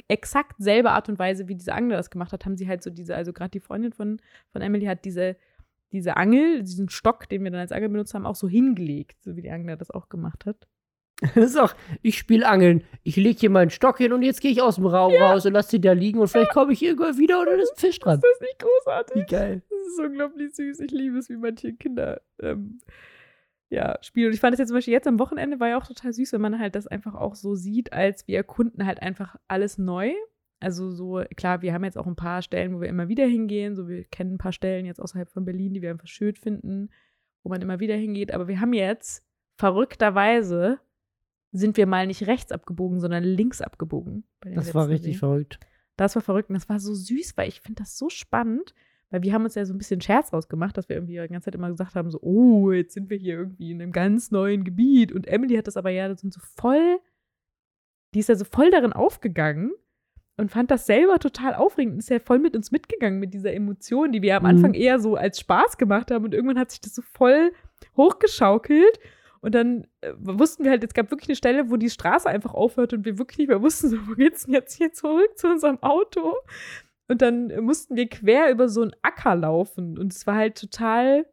exakt selbe Art und Weise, wie diese Angler das gemacht hat, haben sie halt so diese, also gerade die Freundin von, von Emily hat diese, diese Angel, diesen Stock, den wir dann als Angel benutzt haben, auch so hingelegt, so wie die Angler das auch gemacht hat. Das ist auch, ich spiele Angeln, ich lege hier meinen Stock hin und jetzt gehe ich aus dem Raum raus und lasse sie da liegen und vielleicht komme ich irgendwann wieder und dann ist ein Fisch dran. Ist das nicht großartig? Wie geil. Das ist unglaublich süß. Ich liebe es, wie manche Kinder ähm, ja, spielen. Und ich fand es jetzt zum Beispiel jetzt am Wochenende war ja auch total süß, wenn man halt das einfach auch so sieht, als wir erkunden halt einfach alles neu. Also so, klar, wir haben jetzt auch ein paar Stellen, wo wir immer wieder hingehen. So, wir kennen ein paar Stellen jetzt außerhalb von Berlin, die wir einfach schön finden, wo man immer wieder hingeht. Aber wir haben jetzt verrückterweise sind wir mal nicht rechts abgebogen, sondern links abgebogen. Das war richtig See. verrückt. Das war verrückt und das war so süß, weil ich finde das so spannend, weil wir haben uns ja so ein bisschen Scherz rausgemacht, dass wir irgendwie die ganze Zeit immer gesagt haben, so, oh, jetzt sind wir hier irgendwie in einem ganz neuen Gebiet. Und Emily hat das aber ja das sind so voll, die ist ja so voll darin aufgegangen und fand das selber total aufregend und ist ja voll mit uns mitgegangen mit dieser Emotion, die wir am Mhm. Anfang eher so als Spaß gemacht haben und irgendwann hat sich das so voll hochgeschaukelt. Und dann äh, wussten wir halt, es gab wirklich eine Stelle, wo die Straße einfach aufhört und wir wirklich nicht mehr wussten, so, wo geht's denn jetzt hier zurück zu unserem Auto? Und dann mussten wir quer über so einen Acker laufen. Und es war halt total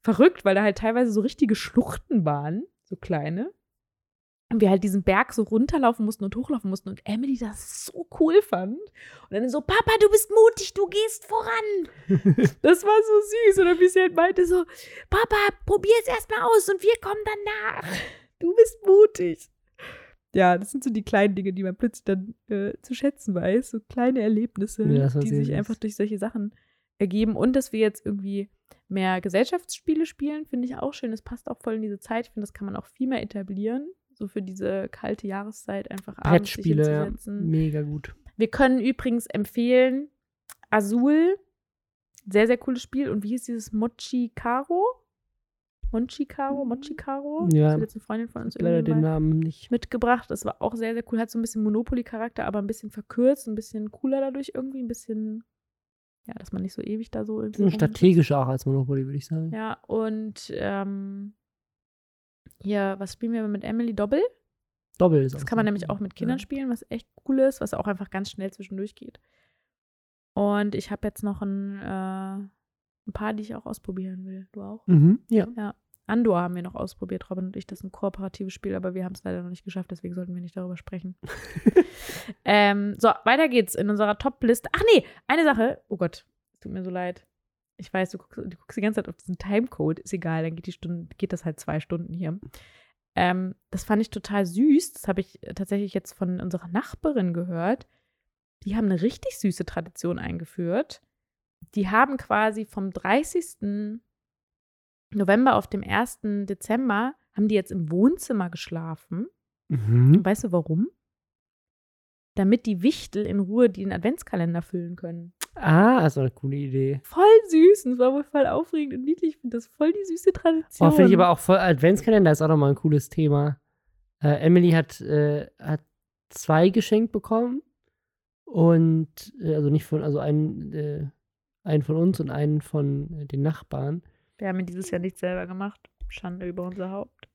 verrückt, weil da halt teilweise so richtige Schluchten waren, so kleine. Und wir halt diesen Berg so runterlaufen mussten und hochlaufen mussten. Und Emily das so cool fand. Und dann so, Papa, du bist mutig, du gehst voran. das war so süß. Oder wie sie halt meinte so, Papa, probier es erstmal aus und wir kommen danach. Du bist mutig. Ja, das sind so die kleinen Dinge, die man plötzlich dann äh, zu schätzen weiß. So kleine Erlebnisse, Ja, die sich einfach durch solche Sachen ergeben. Und dass wir jetzt irgendwie mehr Gesellschaftsspiele spielen, finde ich auch schön. Das passt auch voll in diese Zeit. Ich finde, das kann man auch viel mehr etablieren. So für diese kalte Jahreszeit einfach abends sich hinzusetzen. mega gut. Wir können übrigens empfehlen Azul. Sehr, sehr cooles Spiel. Und wie hieß dieses Mochi Caro? Monchi Caro? Mochi Caro? Ja. Jetzt eine Freundin von uns Leider irgendwie den Namen nicht. mitgebracht. Das war auch sehr, sehr cool. Hat so ein bisschen Monopoly-Charakter, aber ein bisschen verkürzt, ein bisschen cooler dadurch irgendwie. Ein bisschen, ja, dass man nicht so ewig da so irgendwie. Strategischer auch als Monopoly, würde ich sagen. Ja, und ähm, hier, was spielen wir mit Emily? Doppel? Doppel ist Das kann man so. nämlich auch mit Kindern Ja. spielen, was echt cool ist, was auch einfach ganz schnell zwischendurch geht. Und ich habe jetzt noch ein, äh, ein paar, die ich auch ausprobieren will. Du auch? Mhm, ja. Andor haben wir noch ausprobiert, Robin und ich. Das ist ein kooperatives Spiel, aber wir haben es leider noch nicht geschafft, deswegen sollten wir nicht darüber sprechen. ähm, so, weiter geht's in unserer Top-Liste. Ach nee, eine Sache. Oh Gott, es tut mir so leid. Ich weiß, du guckst, du guckst die ganze Zeit auf diesen Timecode. Ist egal, dann geht die Stunde, geht das halt zwei Stunden hier. Ähm, das fand ich total süß. Das habe ich tatsächlich jetzt von unserer Nachbarin gehört. Die haben eine richtig süße Tradition eingeführt. Die haben quasi vom 30. November auf dem 1. Dezember haben die jetzt im Wohnzimmer geschlafen. Mhm. Weißt du warum? Damit die Wichtel in Ruhe den Adventskalender füllen können. Ah, das war eine coole Idee. Voll süß. Und es war wohl voll aufregend und niedlich. Ich finde das voll die süße Tradition. Oh, finde ich aber auch voll Adventskalender ist auch nochmal ein cooles Thema. Äh, Emily hat, äh, hat zwei geschenkt bekommen. Und äh, also nicht von, also einen, äh, einen von uns und einen von äh, den Nachbarn. Wir haben dieses Jahr nicht selber gemacht. Schande über unser Haupt.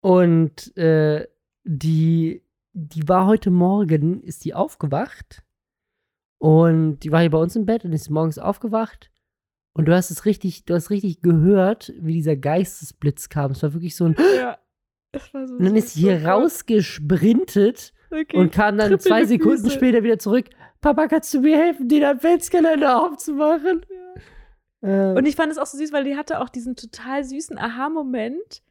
Und äh, die, die war heute Morgen, ist die aufgewacht. Und die war hier bei uns im Bett und ist morgens aufgewacht. Und du hast es richtig, du hast richtig gehört, wie dieser Geistesblitz kam. Es war wirklich so ein. Ja. So Und dann ist sie hier rausgesprintet okay. und kam dann Trippelnde zwei Sekunden Füße. später wieder zurück. Papa, kannst du mir helfen, den Adventskalender aufzumachen? Äh, Und ich fand es auch so süß, weil die hatte auch diesen total süßen Aha-Moment,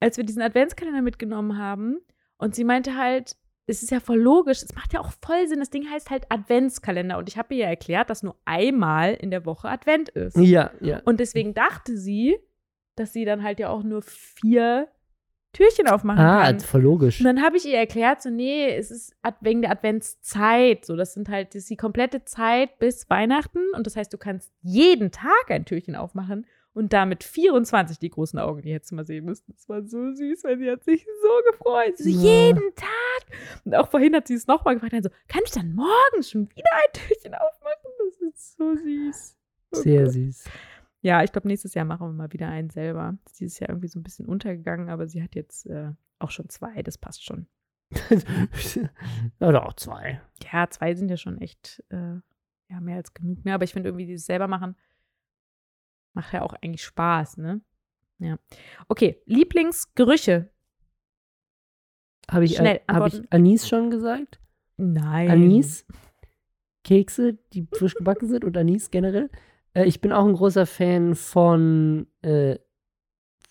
als wir diesen Adventskalender mitgenommen haben. Und sie meinte halt, es ist ja voll logisch, es macht ja auch voll Sinn. Das Ding heißt halt Adventskalender. Und ich habe ihr ja erklärt, dass nur einmal in der Woche Advent ist. ja, ja. Und deswegen dachte sie, dass sie dann halt ja auch nur vier Türchen aufmachen Ah, kann. voll logisch. Und dann habe ich ihr erklärt, so, nee, es ist wegen der Adventszeit. So, das sind halt, das ist die komplette Zeit bis Weihnachten. Und das heißt, du kannst jeden Tag ein Türchen aufmachen und damit 24 die großen Augen, die hättest du mal sehen müssen. Das war so süß, weil sie hat sich so gefreut. So, Ja. jeden Tag. Und auch vorhin hat sie es nochmal gefragt, dann so, kann ich dann morgen schon wieder ein Türchen aufmachen? Das ist so süß. Oh Sehr Gott. süß. Ja, ich glaube, nächstes Jahr machen wir mal wieder einen selber. Ist dieses Jahr irgendwie so ein bisschen untergegangen, aber sie hat jetzt äh, auch schon zwei, das passt schon. Oder auch zwei. Ja, zwei sind ja schon echt äh, ja, mehr als genug. Ne? Aber ich finde irgendwie dieses selber machen macht ja auch eigentlich Spaß, ne? Ja. Okay, Lieblingsgerüche. Habe ich, Schnell, hab ich Anis schon gesagt? Nein. Anis. Kekse, die frisch gebacken sind und Anis generell. Äh, ich bin auch ein großer Fan von, äh,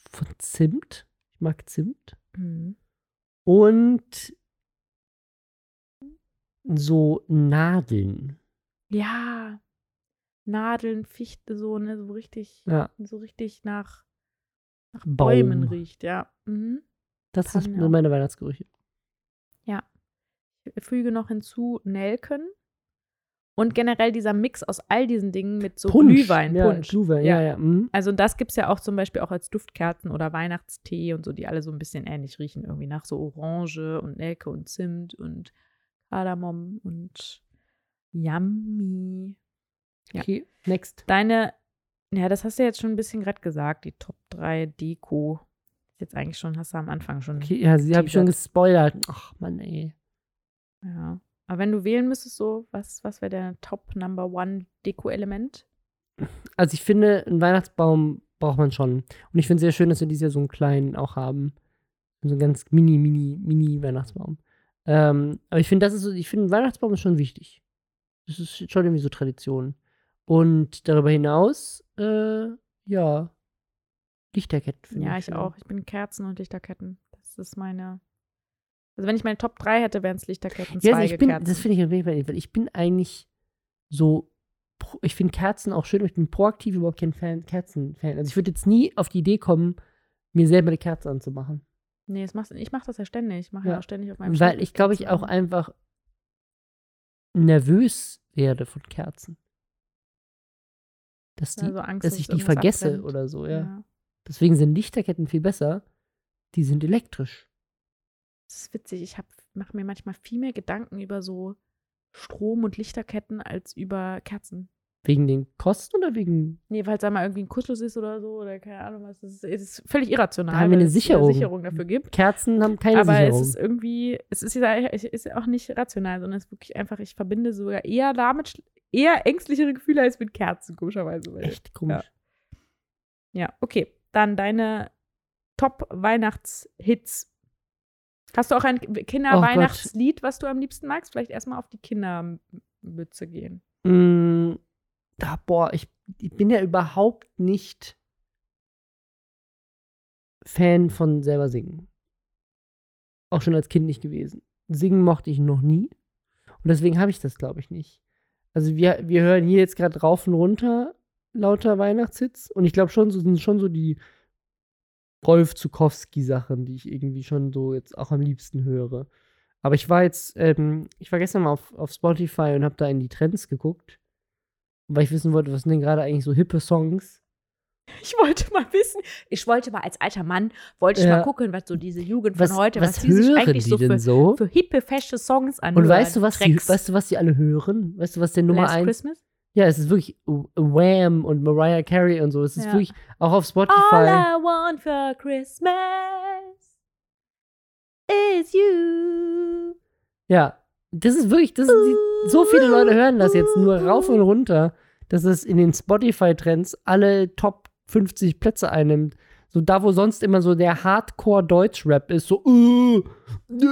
von Zimt. Ich mag Zimt. Mhm. Und so Nadeln. Ja. Nadeln, Fichte, so, ne, so richtig, Ja, so richtig nach, nach Baum. Bäumen riecht, ja. Mhm. das Kann sind ja. meine Weihnachtsgerüche. Ich füge noch hinzu Nelken und generell dieser Mix aus all diesen Dingen mit so Glühwein, ja, Punsch. Glühwein, ja, ja. mhm. Also das gibt es ja auch zum Beispiel auch als Duftkerzen oder Weihnachtstee und so, die alle so ein bisschen ähnlich riechen, irgendwie nach so Orange und Nelke und Zimt und Kardamom und Yummy. Ja. Okay, next. Deine, ja, das hast du jetzt schon ein bisschen gerade gesagt, die Top 3 Deko. Jetzt eigentlich schon, hast du am Anfang schon. Okay, ja, sie habe ich schon gespoilert. Ach, Mann, ey. Ja. Aber wenn du wählen müsstest, so, was, was wäre der Top Number One Deko-Element? Also ich finde, einen Weihnachtsbaum braucht man schon. Und ich finde es sehr schön, dass wir dieses Jahr so einen kleinen auch haben. So einen ganz mini, mini, mini Weihnachtsbaum. Ähm, aber ich finde, das ist so, ich finde, ein Weihnachtsbaum ist schon wichtig. Das ist schon irgendwie so Tradition. Und darüber hinaus, äh, ja, Lichterketten finde Ja, ich. ich auch. Ich bin Kerzen und Lichterketten. Das ist meine. Also wenn ich meine Top 3 hätte, wären es Lichterketten, Ja, also ich bin, Kerzen. das finde ich auf jeden Fall, weil ich bin eigentlich so, ich finde Kerzen auch schön, aber ich bin proaktiv überhaupt kein Fan, Kerzen-Fan. Also ich würde jetzt nie auf die Idee kommen, mir selber eine Kerze anzumachen. nee, das machst, ich mache das ja ständig. Ich mache ja. Ja. auch ständig auf meinem Weil Schreibtisch ich glaube, ich auch einfach nervös werde von Kerzen. Dass, die, Also Angst, dass ich die vergesse abbrennt. oder so, ja. ja. Deswegen sind Lichterketten viel besser. Die sind elektrisch. Das ist witzig. Ich mache mir manchmal viel mehr Gedanken über so Strom- und Lichterketten als über Kerzen. Wegen den Kosten oder wegen. Nee, weil es da mal irgendwie ein Kussschluss ist oder so oder keine Ahnung was. Das ist, es ist völlig irrational. Da haben wir weil eine es eine Sicherung. Sicherung dafür gibt. Kerzen haben keine Aber Sicherung. es ist irgendwie, es ist ja es ist ja auch nicht rational, sondern es ist wirklich einfach, ich verbinde sogar eher damit eher ängstlichere Gefühle als mit Kerzen, komischerweise. Echt komisch. Ja, okay. Dann deine Top-Weihnachtshits. Hast du auch ein Oh Kinder-Weihnachtslied, was du am liebsten magst? Vielleicht erstmal auf die Kindermütze gehen. Mm, ah, boah, ich, ich bin ja überhaupt nicht Fan von selber singen. Auch schon als Kind nicht gewesen. Singen mochte ich noch nie. Und deswegen habe ich das, glaube ich, nicht. Also wir, wir hören hier jetzt gerade rauf und runter lauter Weihnachtshits. Und ich glaube schon, so sind schon so die Rolf Zukowski-Sachen, die ich irgendwie schon so jetzt auch am liebsten höre. Aber ich war jetzt, ähm, ich war gestern mal auf, auf Spotify und habe da in die Trends geguckt, weil ich wissen wollte, was sind denn gerade eigentlich so hippe Songs. Ich wollte mal wissen, ich wollte mal als alter Mann, wollte ich Ja. mal gucken, was so diese Jugend Was, von heute, was, was die sich hören eigentlich die so für, so? für hippe, fesche Songs anhören. Und weißt du, was die, weißt du, was die alle hören? Weißt du, was der Nummer Last eins? Christmas? Ja, es ist wirklich Wham und Mariah Carey und so. Es ist Ja. wirklich auch auf All Spotify. I want for Christmas is you. Ja, das ist wirklich, das die, so viele Leute hören das jetzt nur rauf und runter, dass es in den Spotify-Trends alle Top 50 Plätze einnimmt. So da, wo sonst immer so der Hardcore-Deutsch-Rap ist, so, äh,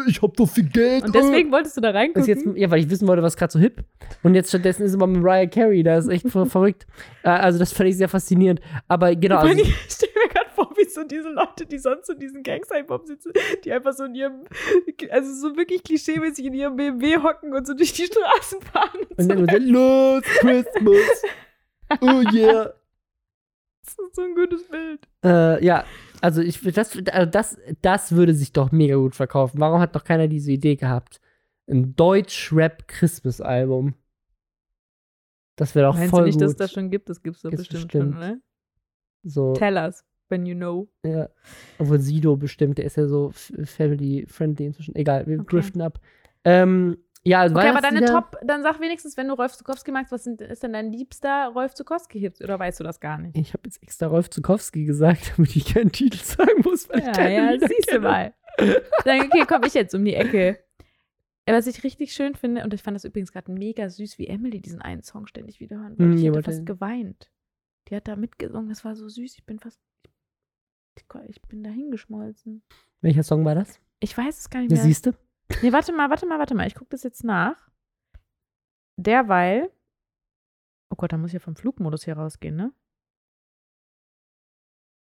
ich hab doch viel Geld. Und deswegen wolltest du da Ist reingucken? jetzt, ja, weil ich wissen wollte, was gerade so hip. Und jetzt stattdessen ist immer Mariah Carey, da ist echt ver- verrückt. Äh, Also, das fand ich sehr faszinierend. Aber genau, also, ich stelle mir gerade vor, wie so diese Leute, die sonst in diesen Gangster-Hip-Hop sitzen, die einfach so in ihrem, also so wirklich klischeemäßig in ihrem BMW hocken und so durch die Straßen fahren. Und, und dann so, Last Christmas. Oh yeah. Das ist so ein gutes Bild. Äh, ja, also ich das, also das, das würde sich doch mega gut verkaufen. Warum hat noch keiner diese Idee gehabt? Ein Deutsch-Rap-Christmas-Album. Das wäre doch Meinst voll du nicht, gut. dass es das schon gibt? Das gibt es doch Gibt's bestimmt, bestimmt. schon, ne? so, Tell us, when you know. ja. Obwohl Sido bestimmt, der ist ja so family-friendly inzwischen. Egal, wir Okay. driften ab. Ähm, ja, Okay, aber deine Top, dann sag wenigstens, wenn du Rolf Zukowski magst, was ist denn dein liebster Rolf Zukowski-Hit? Oder weißt du das gar nicht? Ich habe jetzt extra Rolf Zukowski gesagt, damit ich keinen Titel sagen muss, weil ich Ja, keine ja, Lieder siehst du kenne. mal. Dann okay, komme ich jetzt um die Ecke. Ja, Was ich richtig schön finde, und ich fand das übrigens gerade mega süß, wie Emily diesen einen Song ständig wieder hören wollte. Hm, ich wollte- fast geweint. Die hat da mitgesungen, das war so süß. Ich bin fast. Ich bin da hingeschmolzen. Welcher Song war das? Ich weiß es gar nicht mehr. siehst du? Nee, warte mal, warte mal, warte mal. Ich gucke das jetzt nach. Derweil. Oh Gott, da muss ich ja vom Flugmodus hier rausgehen, ne?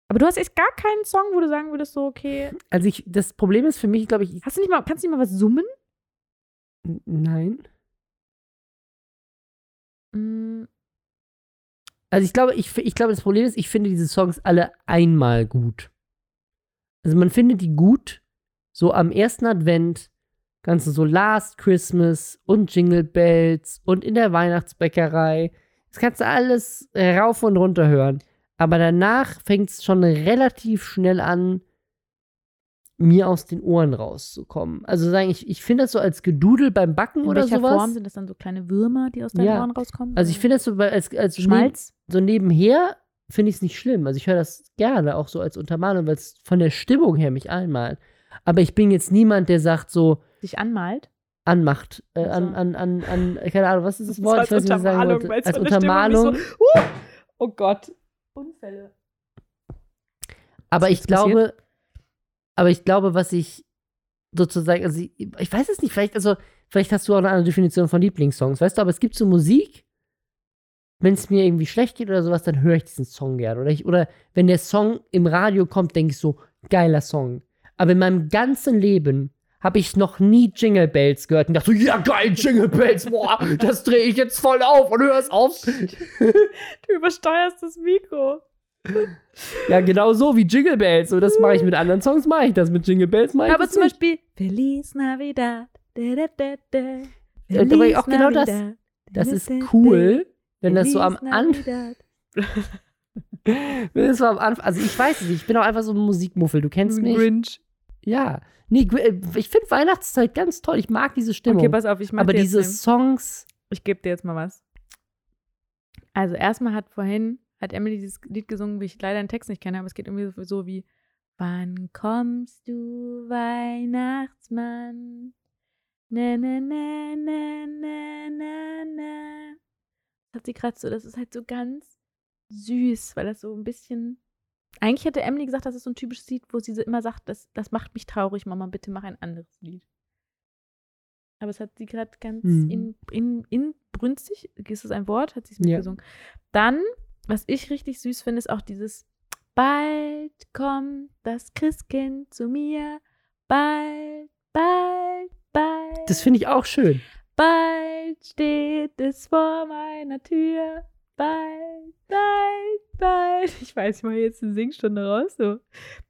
Aber du hast echt gar keinen Song, wo du sagen würdest, so, okay. Also ich, das Problem ist für mich, glaube ich, Hast du nicht mal, kannst du nicht mal was summen? N- Nein. Mm, Also ich glaube, ich, ich glaube, das Problem ist, ich finde diese Songs alle einmal gut. Also man findet die gut, so am ersten Advent, ganze so Last Christmas und Jingle Bells und in der Weihnachtsbäckerei. Das kannst du alles rauf und runter hören. Aber danach fängt es schon relativ schnell an, mir aus den Ohren rauszukommen. Also sagen, ich, ich finde das so als Gedudel beim Backen in oder welcher sowas. Form sind das dann so kleine Würmer, die aus deinen Ja. Ohren rauskommen? Also ich finde das so als, als Schmalz? so nebenher finde ich es nicht schlimm. Also ich höre das gerne, auch so als Untermalung, weil es von der Stimmung her mich einmalt. Aber ich bin jetzt niemand, der sagt so, Dich anmalt? anmacht, äh, Also. an, an, an, an, keine Ahnung, was ist das So Wort? als ich weiß nicht, was ich sagen Untermalung, wollte. Als Untermalung. so, uh, oh Gott. Unfälle. aber ich ist passiert? glaube, aber ich glaube, was ich sozusagen, also ich, ich weiß es nicht, vielleicht, also, vielleicht hast du auch eine andere Definition von Lieblingssongs, weißt du, aber es gibt so Musik, wenn es mir irgendwie schlecht geht oder sowas, dann höre ich diesen Song gerne. Oder, ich, oder wenn der Song im Radio kommt, denke ich so, geiler Song. Aber in meinem ganzen Leben habe ich noch nie Jingle Bells gehört und dachte so, ja geil, Jingle Bells, boah, das drehe ich jetzt voll auf und hör es auf. Du übersteuerst das Mikro. ja, genau so wie Jingle Bells. Und das mache ich mit anderen Songs, mache ich das. Mit Jingle Bells mache ich Aber das zum nicht. Beispiel Feliz Navidad. Da, da, da, da. Ja, aber Feliz auch genau das. Navidad. Das Da, ist cool, wenn das so am Feliz Anfang. Wenn es so am Anfang, also ich weiß es nicht, ich bin auch einfach so ein Musikmuffel, du kennst mich. Grinch. Ja. Nee, äh, ich finde Weihnachtszeit ganz toll, ich mag diese Stimmung. Okay, pass auf, ich mach aber diese Songs, Ich gebe dir jetzt mal was. Also erstmal hat vorhin, hat Emily dieses Lied gesungen, wie ich leider den Text nicht kenne, aber es geht irgendwie so, so wie Wann kommst du, Weihnachtsmann? Na, na, na, na, na, na, na. Das hat sie gerade so, das ist halt so ganz süß, weil das so ein bisschen. Eigentlich hätte Emily gesagt, das ist so ein typisches Lied, wo sie immer sagt, das, das macht mich traurig, Mama, bitte mach ein anderes Lied. Aber es hat sie gerade ganz Mhm. in, in, inbrünstig, ist das ein Wort? Hat sie es Ja. mitgesungen. Dann was ich richtig süß finde, ist auch dieses Bald kommt das Christkind zu mir. Bald, bald, bald. Das finde ich auch schön. Bald steht es vor meiner Tür. Bald, bald, bald. Ich weiß, ich mache jetzt eine Singstunde raus. So.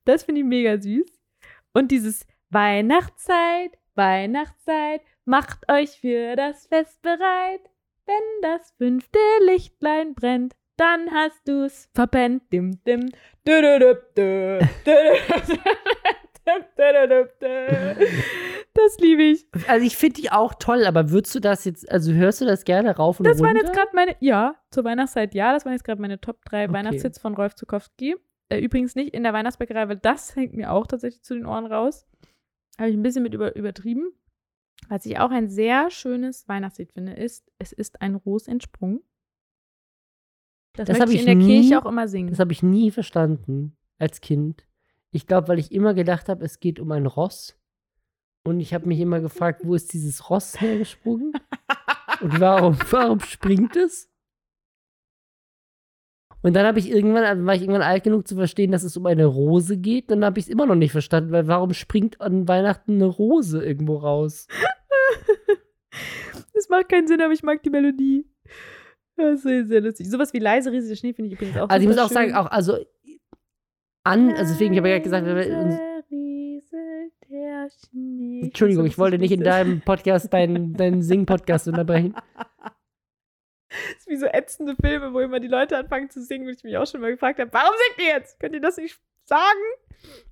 Das finde ich mega süß. Und dieses Weihnachtszeit, Weihnachtszeit, macht euch für das Fest bereit. Wenn das fünfte Lichtlein brennt, dann hast du's verpennt. Dim, dim. Dü, dü, dü, dü. Das liebe ich. Also ich finde die auch toll, aber würdest du das jetzt, also hörst du das gerne rauf und Das waren runter? jetzt gerade meine, ja, zur Weihnachtszeit, ja, das waren jetzt gerade meine Top 3 Okay. Weihnachtshits von Rolf Zukowski. Äh, übrigens nicht in der Weihnachtsbäckerei, weil das hängt mir auch tatsächlich zu den Ohren raus. Habe ich ein bisschen mit über, übertrieben. Was ich auch ein sehr schönes Weihnachtslied finde, ist Es ist ein Ros entsprungen. Das, Das möchte hab ich ich in der nie- Kirche auch immer singen. Das habe ich nie verstanden als Kind. Ich glaube, weil ich immer gedacht habe, es geht um ein Ross. Und ich habe mich immer gefragt, wo ist dieses Ross hergesprungen? Und warum, warum springt es? Und dann habe ich irgendwann, also war ich irgendwann alt genug zu verstehen, dass es um eine Rose geht. Dann habe ich es immer noch nicht verstanden, weil warum springt an Weihnachten eine Rose irgendwo raus? Das macht keinen Sinn, aber ich mag die Melodie. Das ist sehr, sehr lustig. Sowas wie leise riesige Schnee finde ich übrigens auch Also ich muss auch sagen, schön. auch, also an, also deswegen, ich habe ja gesagt, wir- Leise rieselt der Schnee. Entschuldigung, ich wollte nicht in deinem Podcast deinen, deinen Sing-Podcast unterbrechen. Das ist wie so ätzende Filme, wo immer die Leute anfangen zu singen, wo ich mich auch schon mal gefragt habe, warum singt ihr jetzt? Könnt ihr das nicht sagen?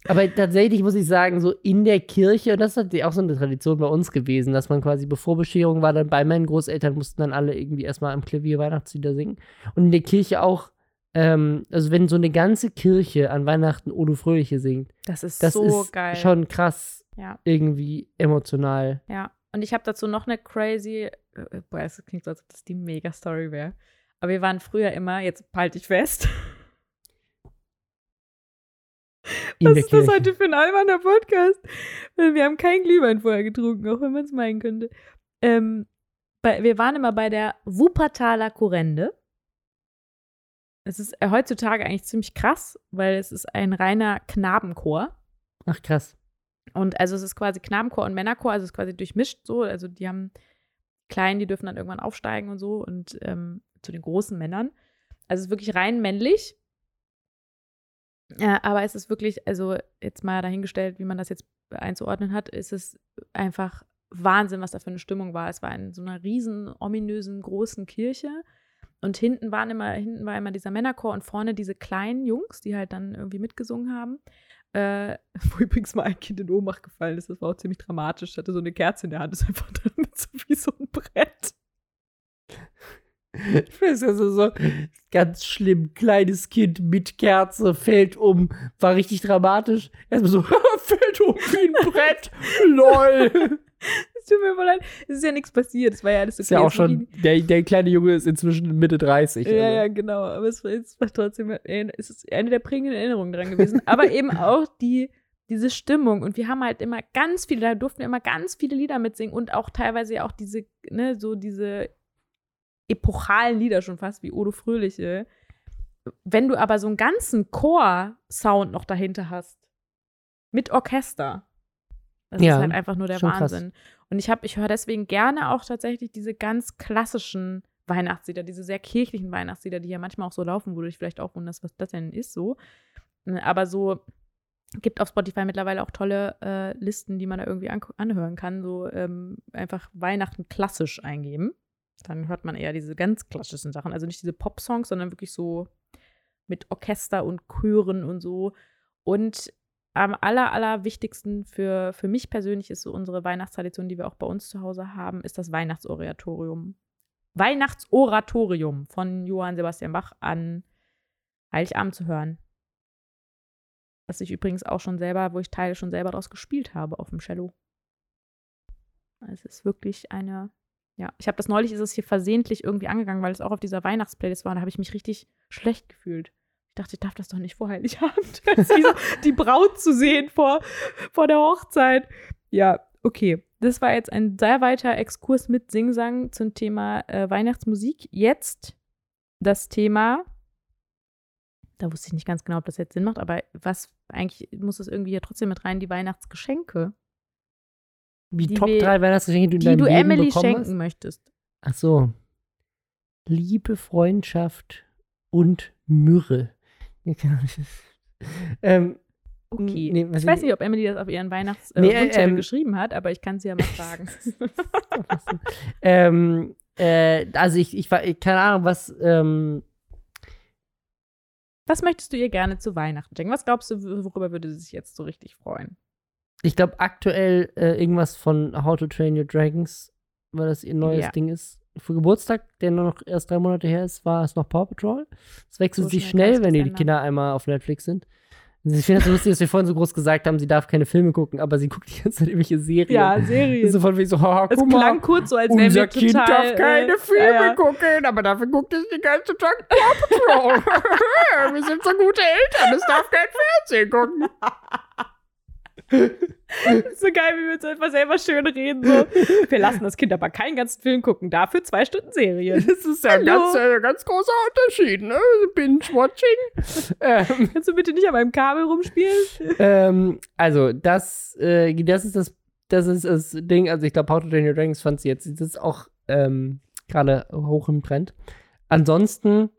Aber tatsächlich muss ich sagen, so in der Kirche, und das ist auch so eine Tradition bei uns gewesen, dass man quasi bevor Bescherung war, dann bei meinen Großeltern mussten dann alle irgendwie erstmal am Klavier Weihnachtslieder singen. Und in der Kirche auch, ähm, also wenn so eine ganze Kirche an Weihnachten Odo Fröhliche singt, Das ist das so ist geil. schon krass Ja, irgendwie emotional. ja. Und ich habe dazu noch eine crazy, äh, boah, es klingt so, als ob das die Mega-Story wäre. Aber wir waren früher immer, jetzt halte ich fest, In Was ist das Kirche. heute für ein alberner Podcast? Wir haben keinen Glühwein vorher getrunken, auch wenn man es meinen könnte. Ähm, bei, wir waren immer bei der Wuppertaler Kurrende. Es ist äh, heutzutage eigentlich ziemlich krass, weil es ist ein reiner Knabenchor. Ach krass. Und also es ist quasi Knabenchor und Männerchor, also es ist quasi durchmischt so. Also die haben Kleinen, die dürfen dann irgendwann aufsteigen und so und ähm, zu den großen Männern. Also es ist wirklich rein männlich. Ja, aber es ist wirklich, also jetzt mal dahingestellt, wie man das jetzt einzuordnen hat, ist es einfach Wahnsinn, was da für eine Stimmung war. Es war in so einer riesen, ominösen, großen Kirche. Und hinten waren immer, hinten war immer dieser Männerchor und vorne diese kleinen Jungs, die halt dann irgendwie mitgesungen haben. Äh, wo übrigens mal ein Kind in Ohnmacht gefallen ist. Das war auch ziemlich dramatisch. Hatte so eine Kerze in der Hand, ist einfach drin mit so wie so ein Brett. Ich weiß also so ganz schlimm, kleines Kind mit Kerze fällt um, war richtig dramatisch. Erstmal so, fällt um wie ein Brett, lol. Es tut mir voll leid. Es ist ja nichts passiert. Es war ja alles okay. Ist ja auch schon, der, der kleine Junge ist inzwischen Mitte 30. Ja, also. ja, genau. Aber es war, es war trotzdem es ist eine der prägenden Erinnerungen dran gewesen. Aber eben auch die, diese Stimmung. Und wir haben halt immer ganz viele, da durften wir immer ganz viele Lieder mitsingen und auch teilweise ja auch diese, ne, so diese epochalen Lieder schon fast, wie Odo Fröhliche. Wenn du aber so einen ganzen Chor-Sound noch dahinter hast, mit Orchester, das Ja, ist halt einfach nur der schon krass. Wahnsinn. Und ich habe, ich höre deswegen gerne auch tatsächlich diese ganz klassischen Weihnachtslieder, diese sehr kirchlichen Weihnachtslieder, die ja manchmal auch so laufen, wo du dich vielleicht auch wunderst, was das denn ist so. Aber so gibt auf Spotify mittlerweile auch tolle äh, Listen, die man da irgendwie an anhören kann. So ähm, einfach Weihnachten klassisch eingeben. Dann hört man eher diese ganz klassischen Sachen. Also nicht diese Pop-Songs, sondern wirklich so mit Orchester und Chören und so. Und am aller, aller wichtigsten für, für mich persönlich ist so unsere Weihnachtstradition, die wir auch bei uns zu Hause haben, ist das Weihnachtsoratorium. Weihnachtsoratorium von Johann Sebastian Bach an Heiligabend zu hören. Was ich übrigens auch schon selber, wo ich Teile schon selber draus gespielt habe auf dem Cello. Es ist wirklich eine, ja, ich habe das neulich, ist es hier versehentlich irgendwie angegangen, weil es auch auf dieser Weihnachtsplaylist war. Da habe ich mich richtig schlecht gefühlt. Ich dachte, ich darf das doch nicht vor Heiligabend. Wie die Braut zu sehen vor, vor der Hochzeit. Ja, okay. Das war jetzt ein sehr weiter Exkurs mit Singsang zum Thema äh, Weihnachtsmusik. Jetzt das Thema da wusste ich nicht ganz genau, ob das jetzt Sinn macht, aber was eigentlich muss es irgendwie ja trotzdem mit rein, die Weihnachtsgeschenke, Die, Die Top wir- 3 Weihnachtsgeschenke, die du die du Leben Emily schenken hast? möchtest. Ach so. Liebe, Freundschaft und Myrrhe. Genau. ähm, Okay. Nee, ich weiß ich- nicht, ob Emily das auf ihren Weihnachts äh, Nee, äh, ähm, geschrieben hat, aber ich kann sie ja mal fragen. ähm, äh, also ich, ich war, ich- keine Ahnung, was, ähm, Was möchtest du ihr gerne zu Weihnachten schenken? Was glaubst du, worüber würde sie sich jetzt so richtig freuen? ich glaube aktuell äh, irgendwas von How to Train Your Dragons, weil das ihr neues Ja. Ding ist. Für Geburtstag, der nur noch erst drei Monate her ist, war es noch Paw Patrol. Es wechselt So sich schnell wenn die ändern. Kinder einmal auf Netflix sind. Ich finde das so lustig, dass wir vorhin so groß gesagt haben, sie darf keine Filme gucken, aber sie guckt die ganze Zeit irgendwelche Serien. Serien. So von wie so, haha, es guck mal, klang kurz so, als wären unser wir Kind total, darf keine äh, Filme ja, ja. gucken, aber dafür guckt es den ganzen Tag Paw Patrol. wir sind so gute Eltern, es darf kein Fernsehen gucken. So geil, wie wir uns einfach selber schön reden. So. Wir lassen das Kind aber keinen ganzen Film gucken, dafür zwei Stunden Serie. Das ist ja ein ganz, äh, ganz großer Unterschied, ne? Binge-Watching. ähm, Kannst du bitte nicht an meinem Kabel rumspielen? ähm, also, das, äh, das ist das, das ist das Ding. Also, ich glaube, How to Train Your Dragons fand sie jetzt, das ist auch ähm, gerade hoch im Trend. Ansonsten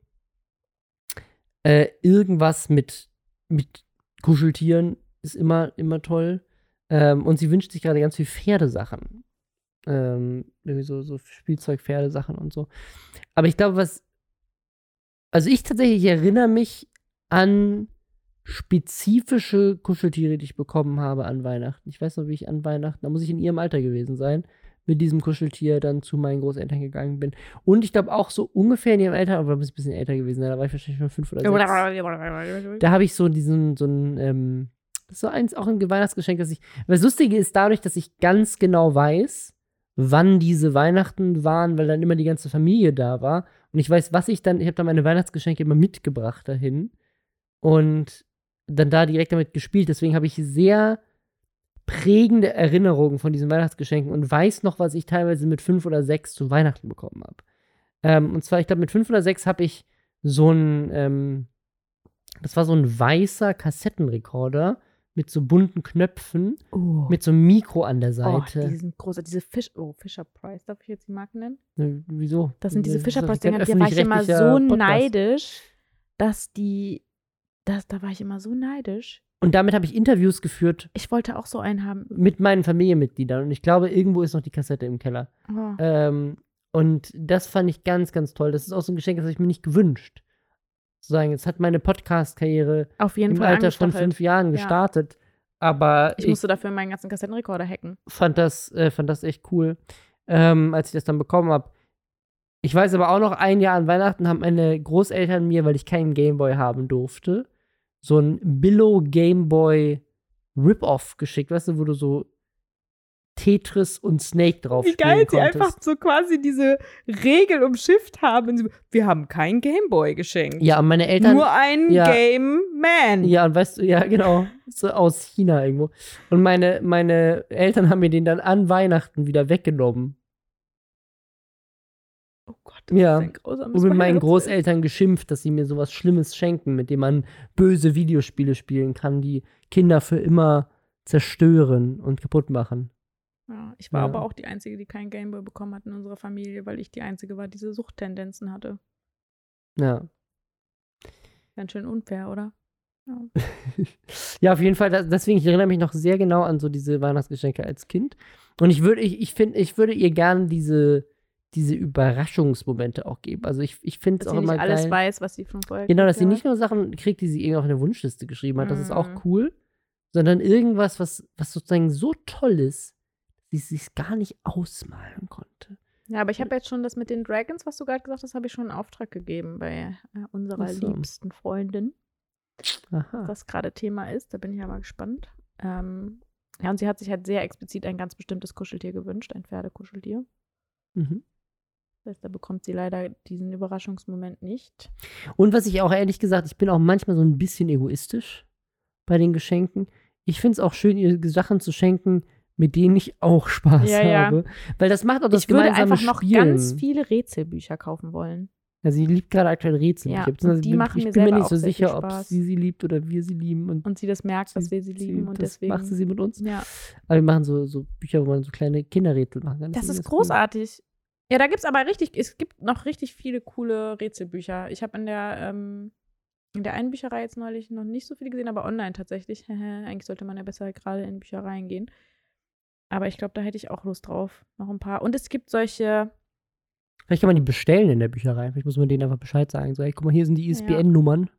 äh, irgendwas mit, mit Kuscheltieren ist immer, immer toll. Ähm, und sie wünscht sich gerade ganz viel Pferdesachen. Ähm, irgendwie so, so Spielzeug-Pferdesachen und so. Aber ich glaube, was. Also, ich tatsächlich erinnere mich an spezifische Kuscheltiere, die ich bekommen habe an Weihnachten. Ich weiß noch, wie ich an Weihnachten, da muss ich in ihrem Alter gewesen sein, mit diesem Kuscheltier dann zu meinen Großeltern gegangen bin. Und ich glaube auch so ungefähr in ihrem Alter, aber ein bisschen älter gewesen, sein, da war ich wahrscheinlich schon fünf oder sechs. Da habe ich so diesen, so ein, ähm, so eins, auch ein Weihnachtsgeschenk, dass ich. Aber das Lustige ist dadurch, dass ich ganz genau weiß, wann diese Weihnachten waren, weil dann immer die ganze Familie da war. Und ich weiß, was ich dann, ich habe dann meine Weihnachtsgeschenke immer mitgebracht dahin. Und dann da direkt damit gespielt. Deswegen habe ich sehr prägende Erinnerungen von diesen Weihnachtsgeschenken und weiß noch, was ich teilweise mit fünf oder sechs zu Weihnachten bekommen habe. Ähm, und zwar, ich glaube, mit fünf oder sechs habe ich so ein, ähm, das war so ein weißer Kassettenrekorder mit so bunten Knöpfen, Oh, mit so einem Mikro an der oh Seite. die sind groß. Diese Fisch, oh, Fisher Price, darf ich jetzt die Marken nennen? Ne, Wieso? Das sind diese ist Fisher doch Price kein Dinger, da war ich immer so Podcast. neidisch, dass die, das, da war ich immer so neidisch. Und damit habe ich Interviews geführt Ich wollte auch so einen haben. mit meinen Familienmitgliedern. Und ich glaube, irgendwo ist noch die Kassette im Keller. Oh. Ähm, und das fand ich ganz, ganz toll. Das ist auch so ein Geschenk, das habe ich mir nicht gewünscht. Sozusagen, jetzt hat meine Podcast-Karriere im Alter von fünf Jahren Ja. gestartet. Aber Ich ich, musste dafür meinen ganzen Kassettenrekorder hacken. fand, das, äh, fand das echt cool, ähm, als ich das dann bekommen habe. Ich weiß aber auch noch, ein Jahr an Weihnachten haben meine Großeltern mir, weil ich keinen Gameboy haben durfte, so ein Billo Gameboy Rip-Off geschickt, weißt du, wo du so Tetris und Snake drauf Wie geil sie einfach so quasi diese Regel umschifft haben. Wir haben kein Gameboy geschenkt. Ja, und meine Eltern. Nur ein ja. Game Man. Ja, und weißt du, ja, genau. So aus China irgendwo. Und meine, meine Eltern haben mir den dann an Weihnachten wieder weggenommen. Oh Gott, das Ja. ist ein grausames Und mit meinen Großeltern geschimpft, dass sie mir sowas Schlimmes schenken, mit dem man böse Videospiele spielen kann, die Kinder für immer zerstören und kaputt machen. Ja, ich war Ja. aber auch die Einzige, die kein Gameboy bekommen hat in unserer Familie, weil ich die Einzige war, die diese Suchttendenzen hatte. Ja. Ganz schön unfair, oder? Ja. Ja, auf jeden Fall, deswegen, ich erinnere mich noch sehr genau an so diese Weihnachtsgeschenke als Kind. Und ich würde, ich, ich finde, ich würde ihr gerne diese, diese Überraschungsmomente auch geben. Also ich, ich finde es Dass auch sie immer nicht alles geil. weiß, was sie von vorher Genau, dass sie nicht nur Sachen kriegt, die sie irgendwie auf eine Wunschliste geschrieben hat, das ist Mhm. auch cool, sondern irgendwas, was, was sozusagen so toll ist, dass sie es sich gar nicht ausmalen konnte. Ja, aber ich habe jetzt schon das mit den Dragons, was du gerade gesagt hast, habe ich schon einen Auftrag gegeben bei äh, unserer so. liebsten Freundin, Aha. was gerade Thema ist. Da bin ich ja mal gespannt. Ähm, ja, und sie hat sich halt sehr explizit ein ganz bestimmtes Kuscheltier gewünscht, ein Pferdekuscheltier. Mhm. Das heißt, da bekommt sie leider diesen Überraschungsmoment nicht. Und was ich auch ehrlich gesagt, ich bin auch manchmal so ein bisschen egoistisch bei den Geschenken. Ich finde es auch schön, ihr Sachen zu schenken, mit denen ich auch Spaß Ja, ja. habe. Weil das macht auch das ich würde einfach noch Spielen. ganz viele Rätselbücher kaufen wollen. Ja, sie liebt gerade aktuell Rätsel. Ja, ich und also die bin, machen ich mir bin mir nicht so sicher, ob sie sie liebt oder wir sie lieben. Und, Und sie das merkt, dass wir sie lieben und das deswegen. macht sie sie mit uns. ja. Aber wir machen so, so Bücher, wo man so kleine Kinderrätsel machen kann. Das finde ist ich cool. großartig. Ja, da gibt es aber richtig, es gibt noch richtig viele coole Rätselbücher. Ich habe in der, ähm, in der einen Bücherei jetzt neulich noch nicht so viele gesehen, aber online tatsächlich. Eigentlich sollte man ja besser gerade in Büchereien gehen. Aber ich glaube, da hätte ich auch Lust drauf. Noch ein paar. Und es gibt solche, Vielleicht kann man die bestellen in der Bücherei. Vielleicht muss man denen einfach Bescheid sagen. So, hey, guck mal, hier sind die Ja. ISBN-Nummern.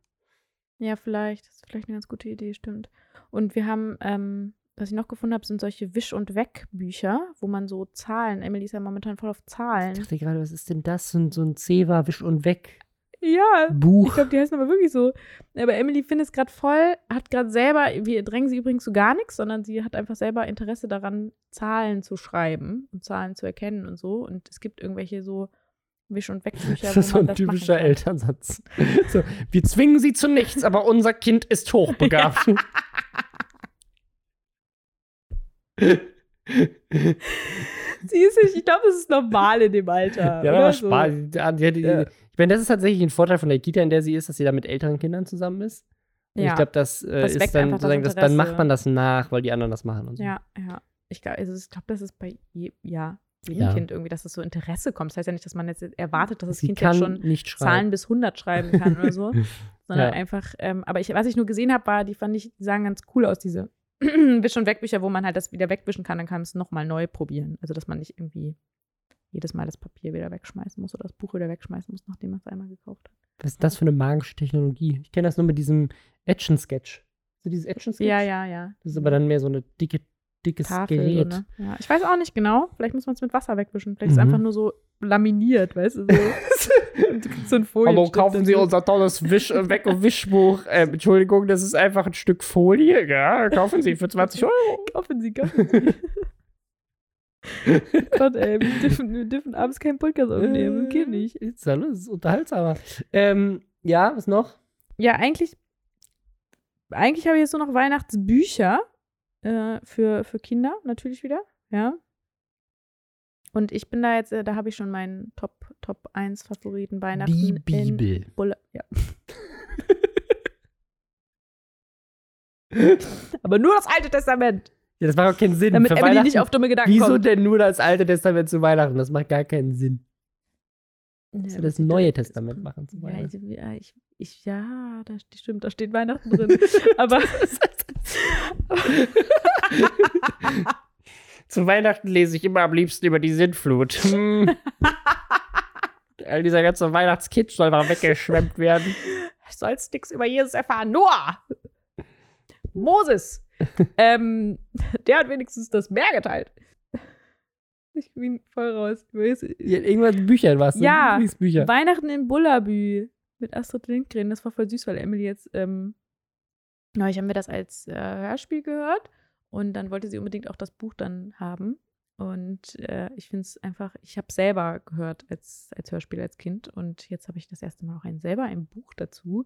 ja, vielleicht, das ist vielleicht eine ganz gute Idee, stimmt. Und wir haben, ähm, was ich noch gefunden habe, sind solche Wisch- und Weg-Bücher, wo man so Zahlen, Emily ist ja momentan voll auf Ich Zahlen. dachte gerade, was ist denn das? So ein, so ein Zewa, Wisch und Weg Ja, Ich Buch. glaube, die heißen aber wirklich so. Aber Emily findet es gerade voll, hat gerade selber, wir drängen sie übrigens zu gar nichts, sondern sie hat einfach selber Interesse daran, Zahlen zu schreiben und Zahlen zu erkennen und so. Und es gibt irgendwelche so Wisch- und Wegbücher, Das ist so ein typischer. Elternsatz. So, wir zwingen sie zu nichts, aber unser Kind ist hochbegabt. Sie ist nicht, ich glaube, das ist normal in dem Alter. Ja, aber so. Spaß. Die, die, die, Ja. Ich meine, das ist tatsächlich ein Vorteil von der Kita, in der sie ist, dass sie da mit älteren Kindern zusammen ist. Und Ja. Ich glaube, das, äh, Das ist dann sozusagen, das, dann macht man das nach, weil die anderen das machen und so. Ja, ja. Ich glaube, also ich glaub, das ist bei je, ja, jedem Ja. Kind irgendwie, dass das so Interesse kommt. Das heißt ja nicht, dass man jetzt erwartet, dass das sie Kind jetzt schon Zahlen bis 100 schreiben kann oder so. Sondern Ja. einfach, ähm, aber ich, was ich nur gesehen habe, war, die fand ich, die sahen ganz cool aus, diese Wisch- und Wegbücher, wo man halt das wieder wegwischen kann, dann kann man es nochmal neu probieren. Also, dass man nicht irgendwie jedes Mal das Papier wieder wegschmeißen muss oder das Buch wieder wegschmeißen muss, nachdem man es einmal gekauft hat. Was ist das für eine magische Technologie? Ich kenne das nur mit diesem Action-Sketch. So dieses Action-Sketch? Ja, ja, ja. Das ist aber dann mehr so eine dicke, dickes Tafel, so, Gerät. ne? ja. Ich weiß auch nicht genau. Vielleicht muss man es mit Wasser wegwischen. Vielleicht ist es Mhm. einfach nur so laminiert, weißt du, so. Und du kriegst so ein Folie. Hallo, kaufen Sie unser tolles Wisch äh, Weg- und Wischbuch. Ähm, Entschuldigung, das ist einfach ein Stück Folie. Ja, kaufen Sie für 20 Euro. Kaufen Sie, kaufen Sie. Gott, ey, wir dürfen, wir dürfen abends keinen Podcast aufnehmen. Okay, nicht. Ist alles unterhaltsamer. Ähm, ja, was noch? Ja, eigentlich, eigentlich habe ich jetzt nur noch Weihnachtsbücher äh, für, für Kinder, natürlich wieder, ja. Und ich bin da jetzt, äh, da habe ich schon meinen Top, Top 1 Favoriten Weihnachten. Die in Bibel. Bulle, ja. Aber nur das Alte Testament, Ja, das macht auch keinen Sinn. damit Für Emily nicht auf dumme Gedanken Wieso kommt. denn nur das Alte Testament zu Weihnachten? Das macht gar keinen Sinn. Ja, aber das Neue da- Testament machen zu Weihnachten. ich, ja, ich, ich, ja, da st- stimmt, da steht Weihnachten drin. Aber Zu Weihnachten lese ich immer am liebsten über die Sintflut. Hm. All dieser ganze Weihnachtskitsch soll mal weggeschwemmt werden. du sollst nichts über Jesus erfahren. Noah! Moses! ähm, der hat wenigstens das Meer geteilt. Ich bin voll raus. Ja, irgendwas in Büchern was. Ja, Bücher. Weihnachten in Bullabü mit Astrid Lindgren. Das war voll süß, weil Emily jetzt, ähm, neulich haben wir das als äh, Hörspiel gehört und dann wollte sie unbedingt auch das Buch dann haben. Und äh, ich finde es einfach, ich habe selber gehört als, als Hörspiel als Kind und jetzt habe ich das erste Mal auch ein, selber ein Buch dazu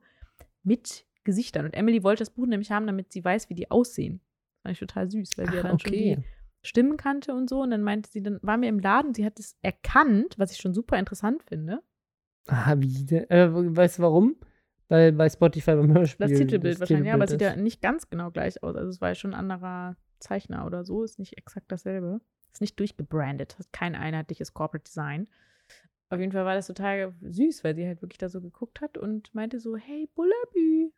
mit Gesichtern. Und Emily wollte das Buch nämlich haben, damit sie weiß, wie die aussehen. Fand ich total süß, weil sie ja dann schon die okay. Stimmen kannte und so. Und dann meinte sie, dann war mir im Laden, sie hat es erkannt, was ich schon super interessant finde. Ah, wie? Äh, weißt du warum? Weil bei Spotify beim Hörspiel. Das Titelbild wahrscheinlich, ja, aber es sieht Titelbild ja nicht ganz genau gleich aus. Also es war ja schon ein anderer Zeichner oder so, ist nicht exakt dasselbe. Ist nicht durchgebrandet, hat kein einheitliches Corporate Design. Auf jeden Fall war das total süß, weil sie halt wirklich da so geguckt hat und meinte so, hey, Bullabü.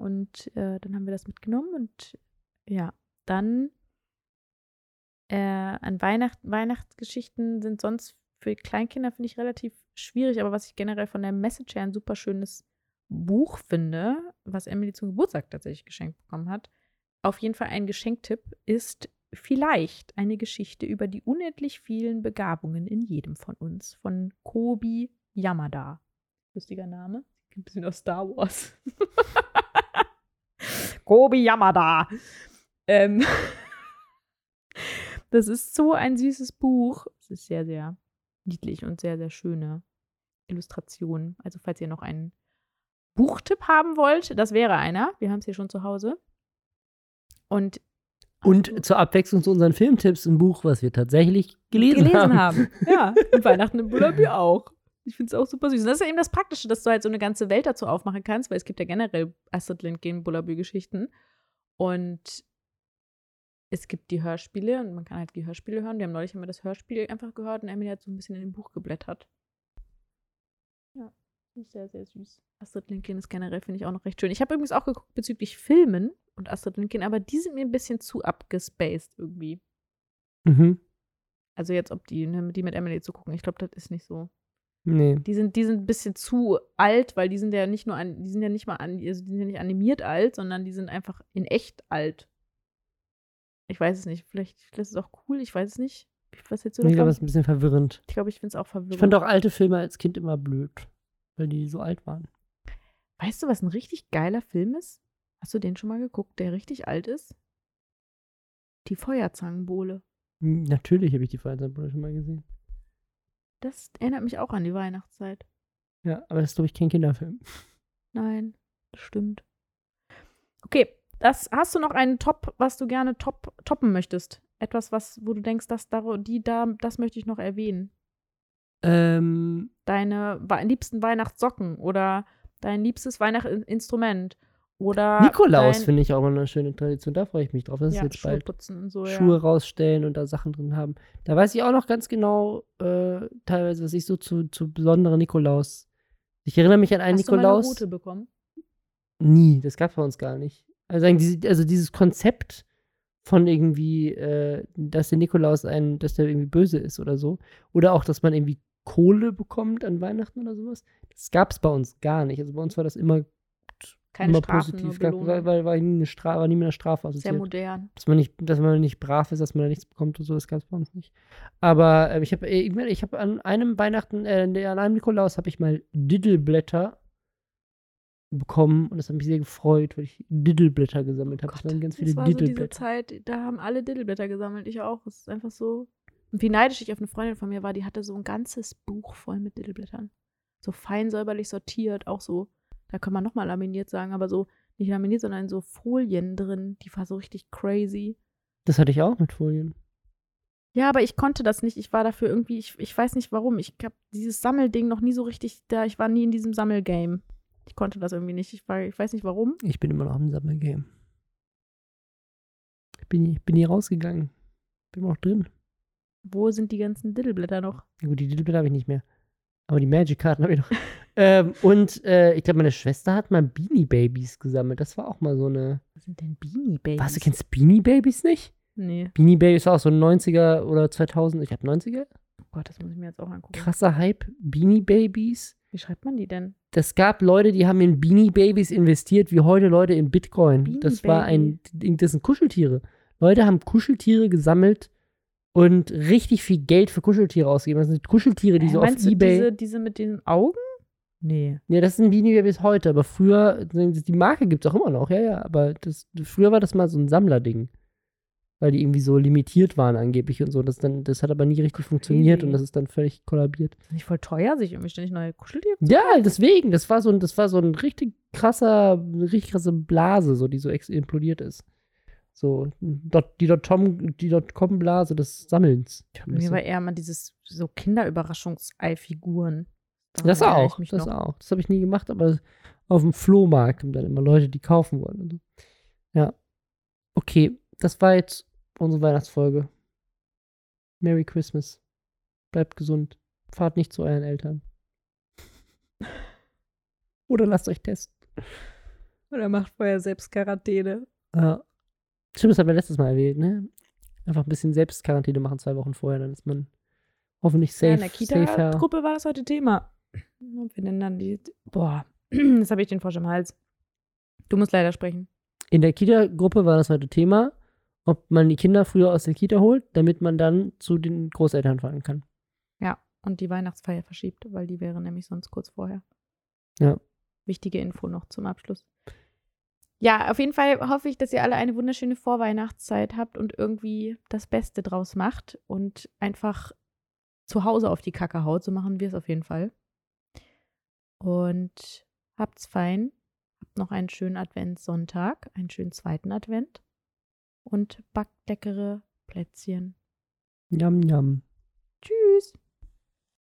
Und äh, dann haben wir das mitgenommen und ja, dann äh, an Weihnachten, Weihnachtsgeschichten sind sonst für Kleinkinder, finde ich, relativ schwierig, aber was ich generell von der Message her ein super schönes Buch finde, was Emily zum Geburtstag tatsächlich geschenkt bekommen hat, auf jeden Fall ein Geschenktipp, ist vielleicht eine Geschichte über die unendlich vielen Begabungen in jedem von uns von Kobi Yamada. Lustiger Name. Ein bisschen aus Star Wars. Kobi Yamada. Ähm, das ist so ein süßes Buch. Es ist sehr, sehr niedlich und sehr, sehr schöne Illustrationen. Also falls ihr noch einen Buchtipp haben wollt, das wäre einer. Wir haben es hier schon zu Hause. Und Und zur Abwechslung zu unseren Filmtipps ein Buch, was wir tatsächlich gelesen, gelesen haben. haben. Ja, und Weihnachten im Bullabü auch. Ich finde es auch super süß. Und das ist ja eben das Praktische, dass du halt so eine ganze Welt dazu aufmachen kannst, weil es gibt ja generell Astrid Lindgren Bullabü-Geschichten. Und es gibt die Hörspiele und man kann halt die Hörspiele hören. Wir haben neulich immer das Hörspiel einfach gehört und Emily hat so ein bisschen in dem Buch geblättert. Ja, sehr, sehr süß. Astrid Lindgren ist generell, finde ich, auch noch recht schön. Ich habe übrigens auch geguckt bezüglich Filmen und Astrid Lindgren, aber die sind mir ein bisschen zu abgespaced irgendwie. Mhm. Also jetzt, ob die, ne, die mit Emily zu gucken, ich glaube, das ist nicht so. Nee. Die sind, die sind ein bisschen zu alt, weil die sind ja nicht nur an, die sind ja nicht mal an, also die sind ja nicht animiert alt, sondern die sind einfach in echt alt. Ich weiß es nicht. Vielleicht, vielleicht ist es auch cool, ich weiß es nicht. Was hältst du Ich glaube, das ist ein bisschen verwirrend. Ich glaube, ich finde es auch verwirrend. Ich fand auch alte Filme als Kind immer blöd, weil die so alt waren. weißt du, was ein richtig geiler Film ist? Hast du den schon mal geguckt, der richtig alt ist? Die Feuerzangenbowle. Natürlich habe ich die Feuerzeitbrille schon mal gesehen. Das erinnert mich auch an die Weihnachtszeit. Ja, aber das ist, glaube ich, kein Kinderfilm. Nein, das stimmt. Okay, das, hast du noch einen Top, was du gerne top, toppen möchtest? Etwas, was, wo du denkst, dass da, die da, das möchte ich noch erwähnen. Ähm, Deine liebsten Weihnachtssocken oder dein liebstes Weihnachtsinstrument oder Nikolaus finde ich auch immer eine schöne Tradition. Da freue ich mich drauf. Das ja, ist jetzt bald. Schuhe putzen und so, Schuhe ja. rausstellen und da Sachen drin haben. Da weiß ich auch noch ganz genau, äh, teilweise, was ich so zu, zu besonderen Nikolaus. Ich erinnere mich an einen Hast du mal eine Nikolaus. rote bekommen? Nie, das gab es bei uns gar nicht. Also, also dieses Konzept von irgendwie, äh, dass der Nikolaus ein, dass der irgendwie böse ist oder so. Oder auch, dass man irgendwie Kohle bekommt an Weihnachten oder sowas. Das gab es bei uns gar nicht. Also bei uns war das immer, Keine immer Strafen, positiv. nur war, war, war, nie eine Strafe, war nie mit einer Strafe Sehr assoziiert modern. dass man nicht, dass man nicht brav ist, dass man da nichts bekommt und so, das gab es bei uns nicht. Aber äh, ich habe ich, hab an einem Weihnachten, äh, an einem Nikolaus habe ich mal Diddleblätter bekommen und das hat mich sehr gefreut, weil ich Diddleblätter gesammelt habe. Gott, Es waren ganz viele das war so diese Diddleblätter. Zeit, da haben alle Diddleblätter gesammelt, ich auch. Es ist einfach so. Und wie neidisch ich auf eine Freundin von mir war, die hatte so ein ganzes Buch voll mit Diddleblättern. So fein säuberlich sortiert, auch so, da kann man nochmal laminiert sagen, aber so nicht laminiert, sondern so Folien drin. Die war so richtig crazy. Das hatte ich auch mit Folien. Ja, aber ich konnte das nicht. Ich war dafür irgendwie, ich, ich weiß nicht warum. Ich habe dieses Sammelding noch nie so richtig da. Ich war nie in diesem Sammelgame. Ich konnte das irgendwie nicht. Ich, war, ich weiß nicht warum. Ich bin immer noch im Sammelgame. Ich bin, hier- bin hier rausgegangen. Bin noch drin. Wo sind die ganzen Diddleblätter noch? Ja, gut, die Diddleblätter habe ich nicht mehr. Aber die Magic-Karten habe ich noch. ähm, und äh, ich glaube, meine Schwester hat mal Beanie Babies gesammelt. Das war auch mal so eine. Was sind denn Beanie Babies? Was, du kennst Beanie Babies nicht? Nee. Beanie Babies war auch so ein 90er oder 2000, ich habe 90er. Oh Gott, das muss ich mir jetzt auch angucken. Krasser Hype. Beanie Babies. Wie schreibt man die denn? Das gab Leute, die haben in Beanie Babies investiert, wie heute Leute in Bitcoin. Beanie das war ein, das sind Kuscheltiere. Leute haben Kuscheltiere gesammelt und richtig viel Geld für Kuscheltiere ausgegeben. Das sind Kuscheltiere, die Äh, so auf du Ebay. diese, diese mit den Augen? Nee. Ja, das sind Beanie Babies heute, aber früher, die Marke gibt es auch immer noch, ja, ja, aber das, früher war das mal so ein Sammlerding. Weil die irgendwie so limitiert waren angeblich und so. Das, dann, das hat aber nie richtig funktioniert und das ist dann völlig kollabiert. Ist nicht voll teuer, sich irgendwie ständig neue Kuscheltiere zu Ja, deswegen, das war so ein, das war so ein richtig krasser, eine richtig krasse Blase, so, die so implodiert ist. So, dot, die Dotcom, die Dotcom-Blase des Sammelns. Mir war eher mal dieses so Kinderüberraschungsei-Figuren. Daran Das auch, das noch. auch. Das habe ich nie gemacht, aber auf dem Flohmarkt haben dann immer Leute, die kaufen wollen. Ja. Okay, das war jetzt unsere Weihnachtsfolge. Merry Christmas. Bleibt gesund. Fahrt nicht zu euren Eltern. Oder lasst euch testen. Oder macht vorher selbst Quarantäne. Ja. Stimmt, das haben wir letztes Mal erwähnt, ne? Einfach ein bisschen Selbstquarantäne machen, zwei Wochen vorher, dann ist man hoffentlich safe. ja, in der. Kita-Gruppe war das heute Thema. Und wir nennen dann die. Boah, jetzt habe ich den Frosch im Hals. Du musst leider sprechen. In der Kita-Gruppe war das heute Thema, ob man die Kinder früher aus der Kita holt, damit man dann zu den Großeltern fahren kann. Ja, und die Weihnachtsfeier verschiebt, weil die wäre nämlich sonst kurz vorher. Ja. Wichtige Info noch zum Abschluss. Ja, auf jeden Fall hoffe ich, dass ihr alle eine wunderschöne Vorweihnachtszeit habt und irgendwie das Beste draus macht und einfach zu Hause auf die Kacke haut. So machen wir es auf jeden Fall. Und habt's fein. Habt noch einen schönen Adventssonntag, einen schönen zweiten Advent und backt leckere Plätzchen. Yum, yum. Tschüss.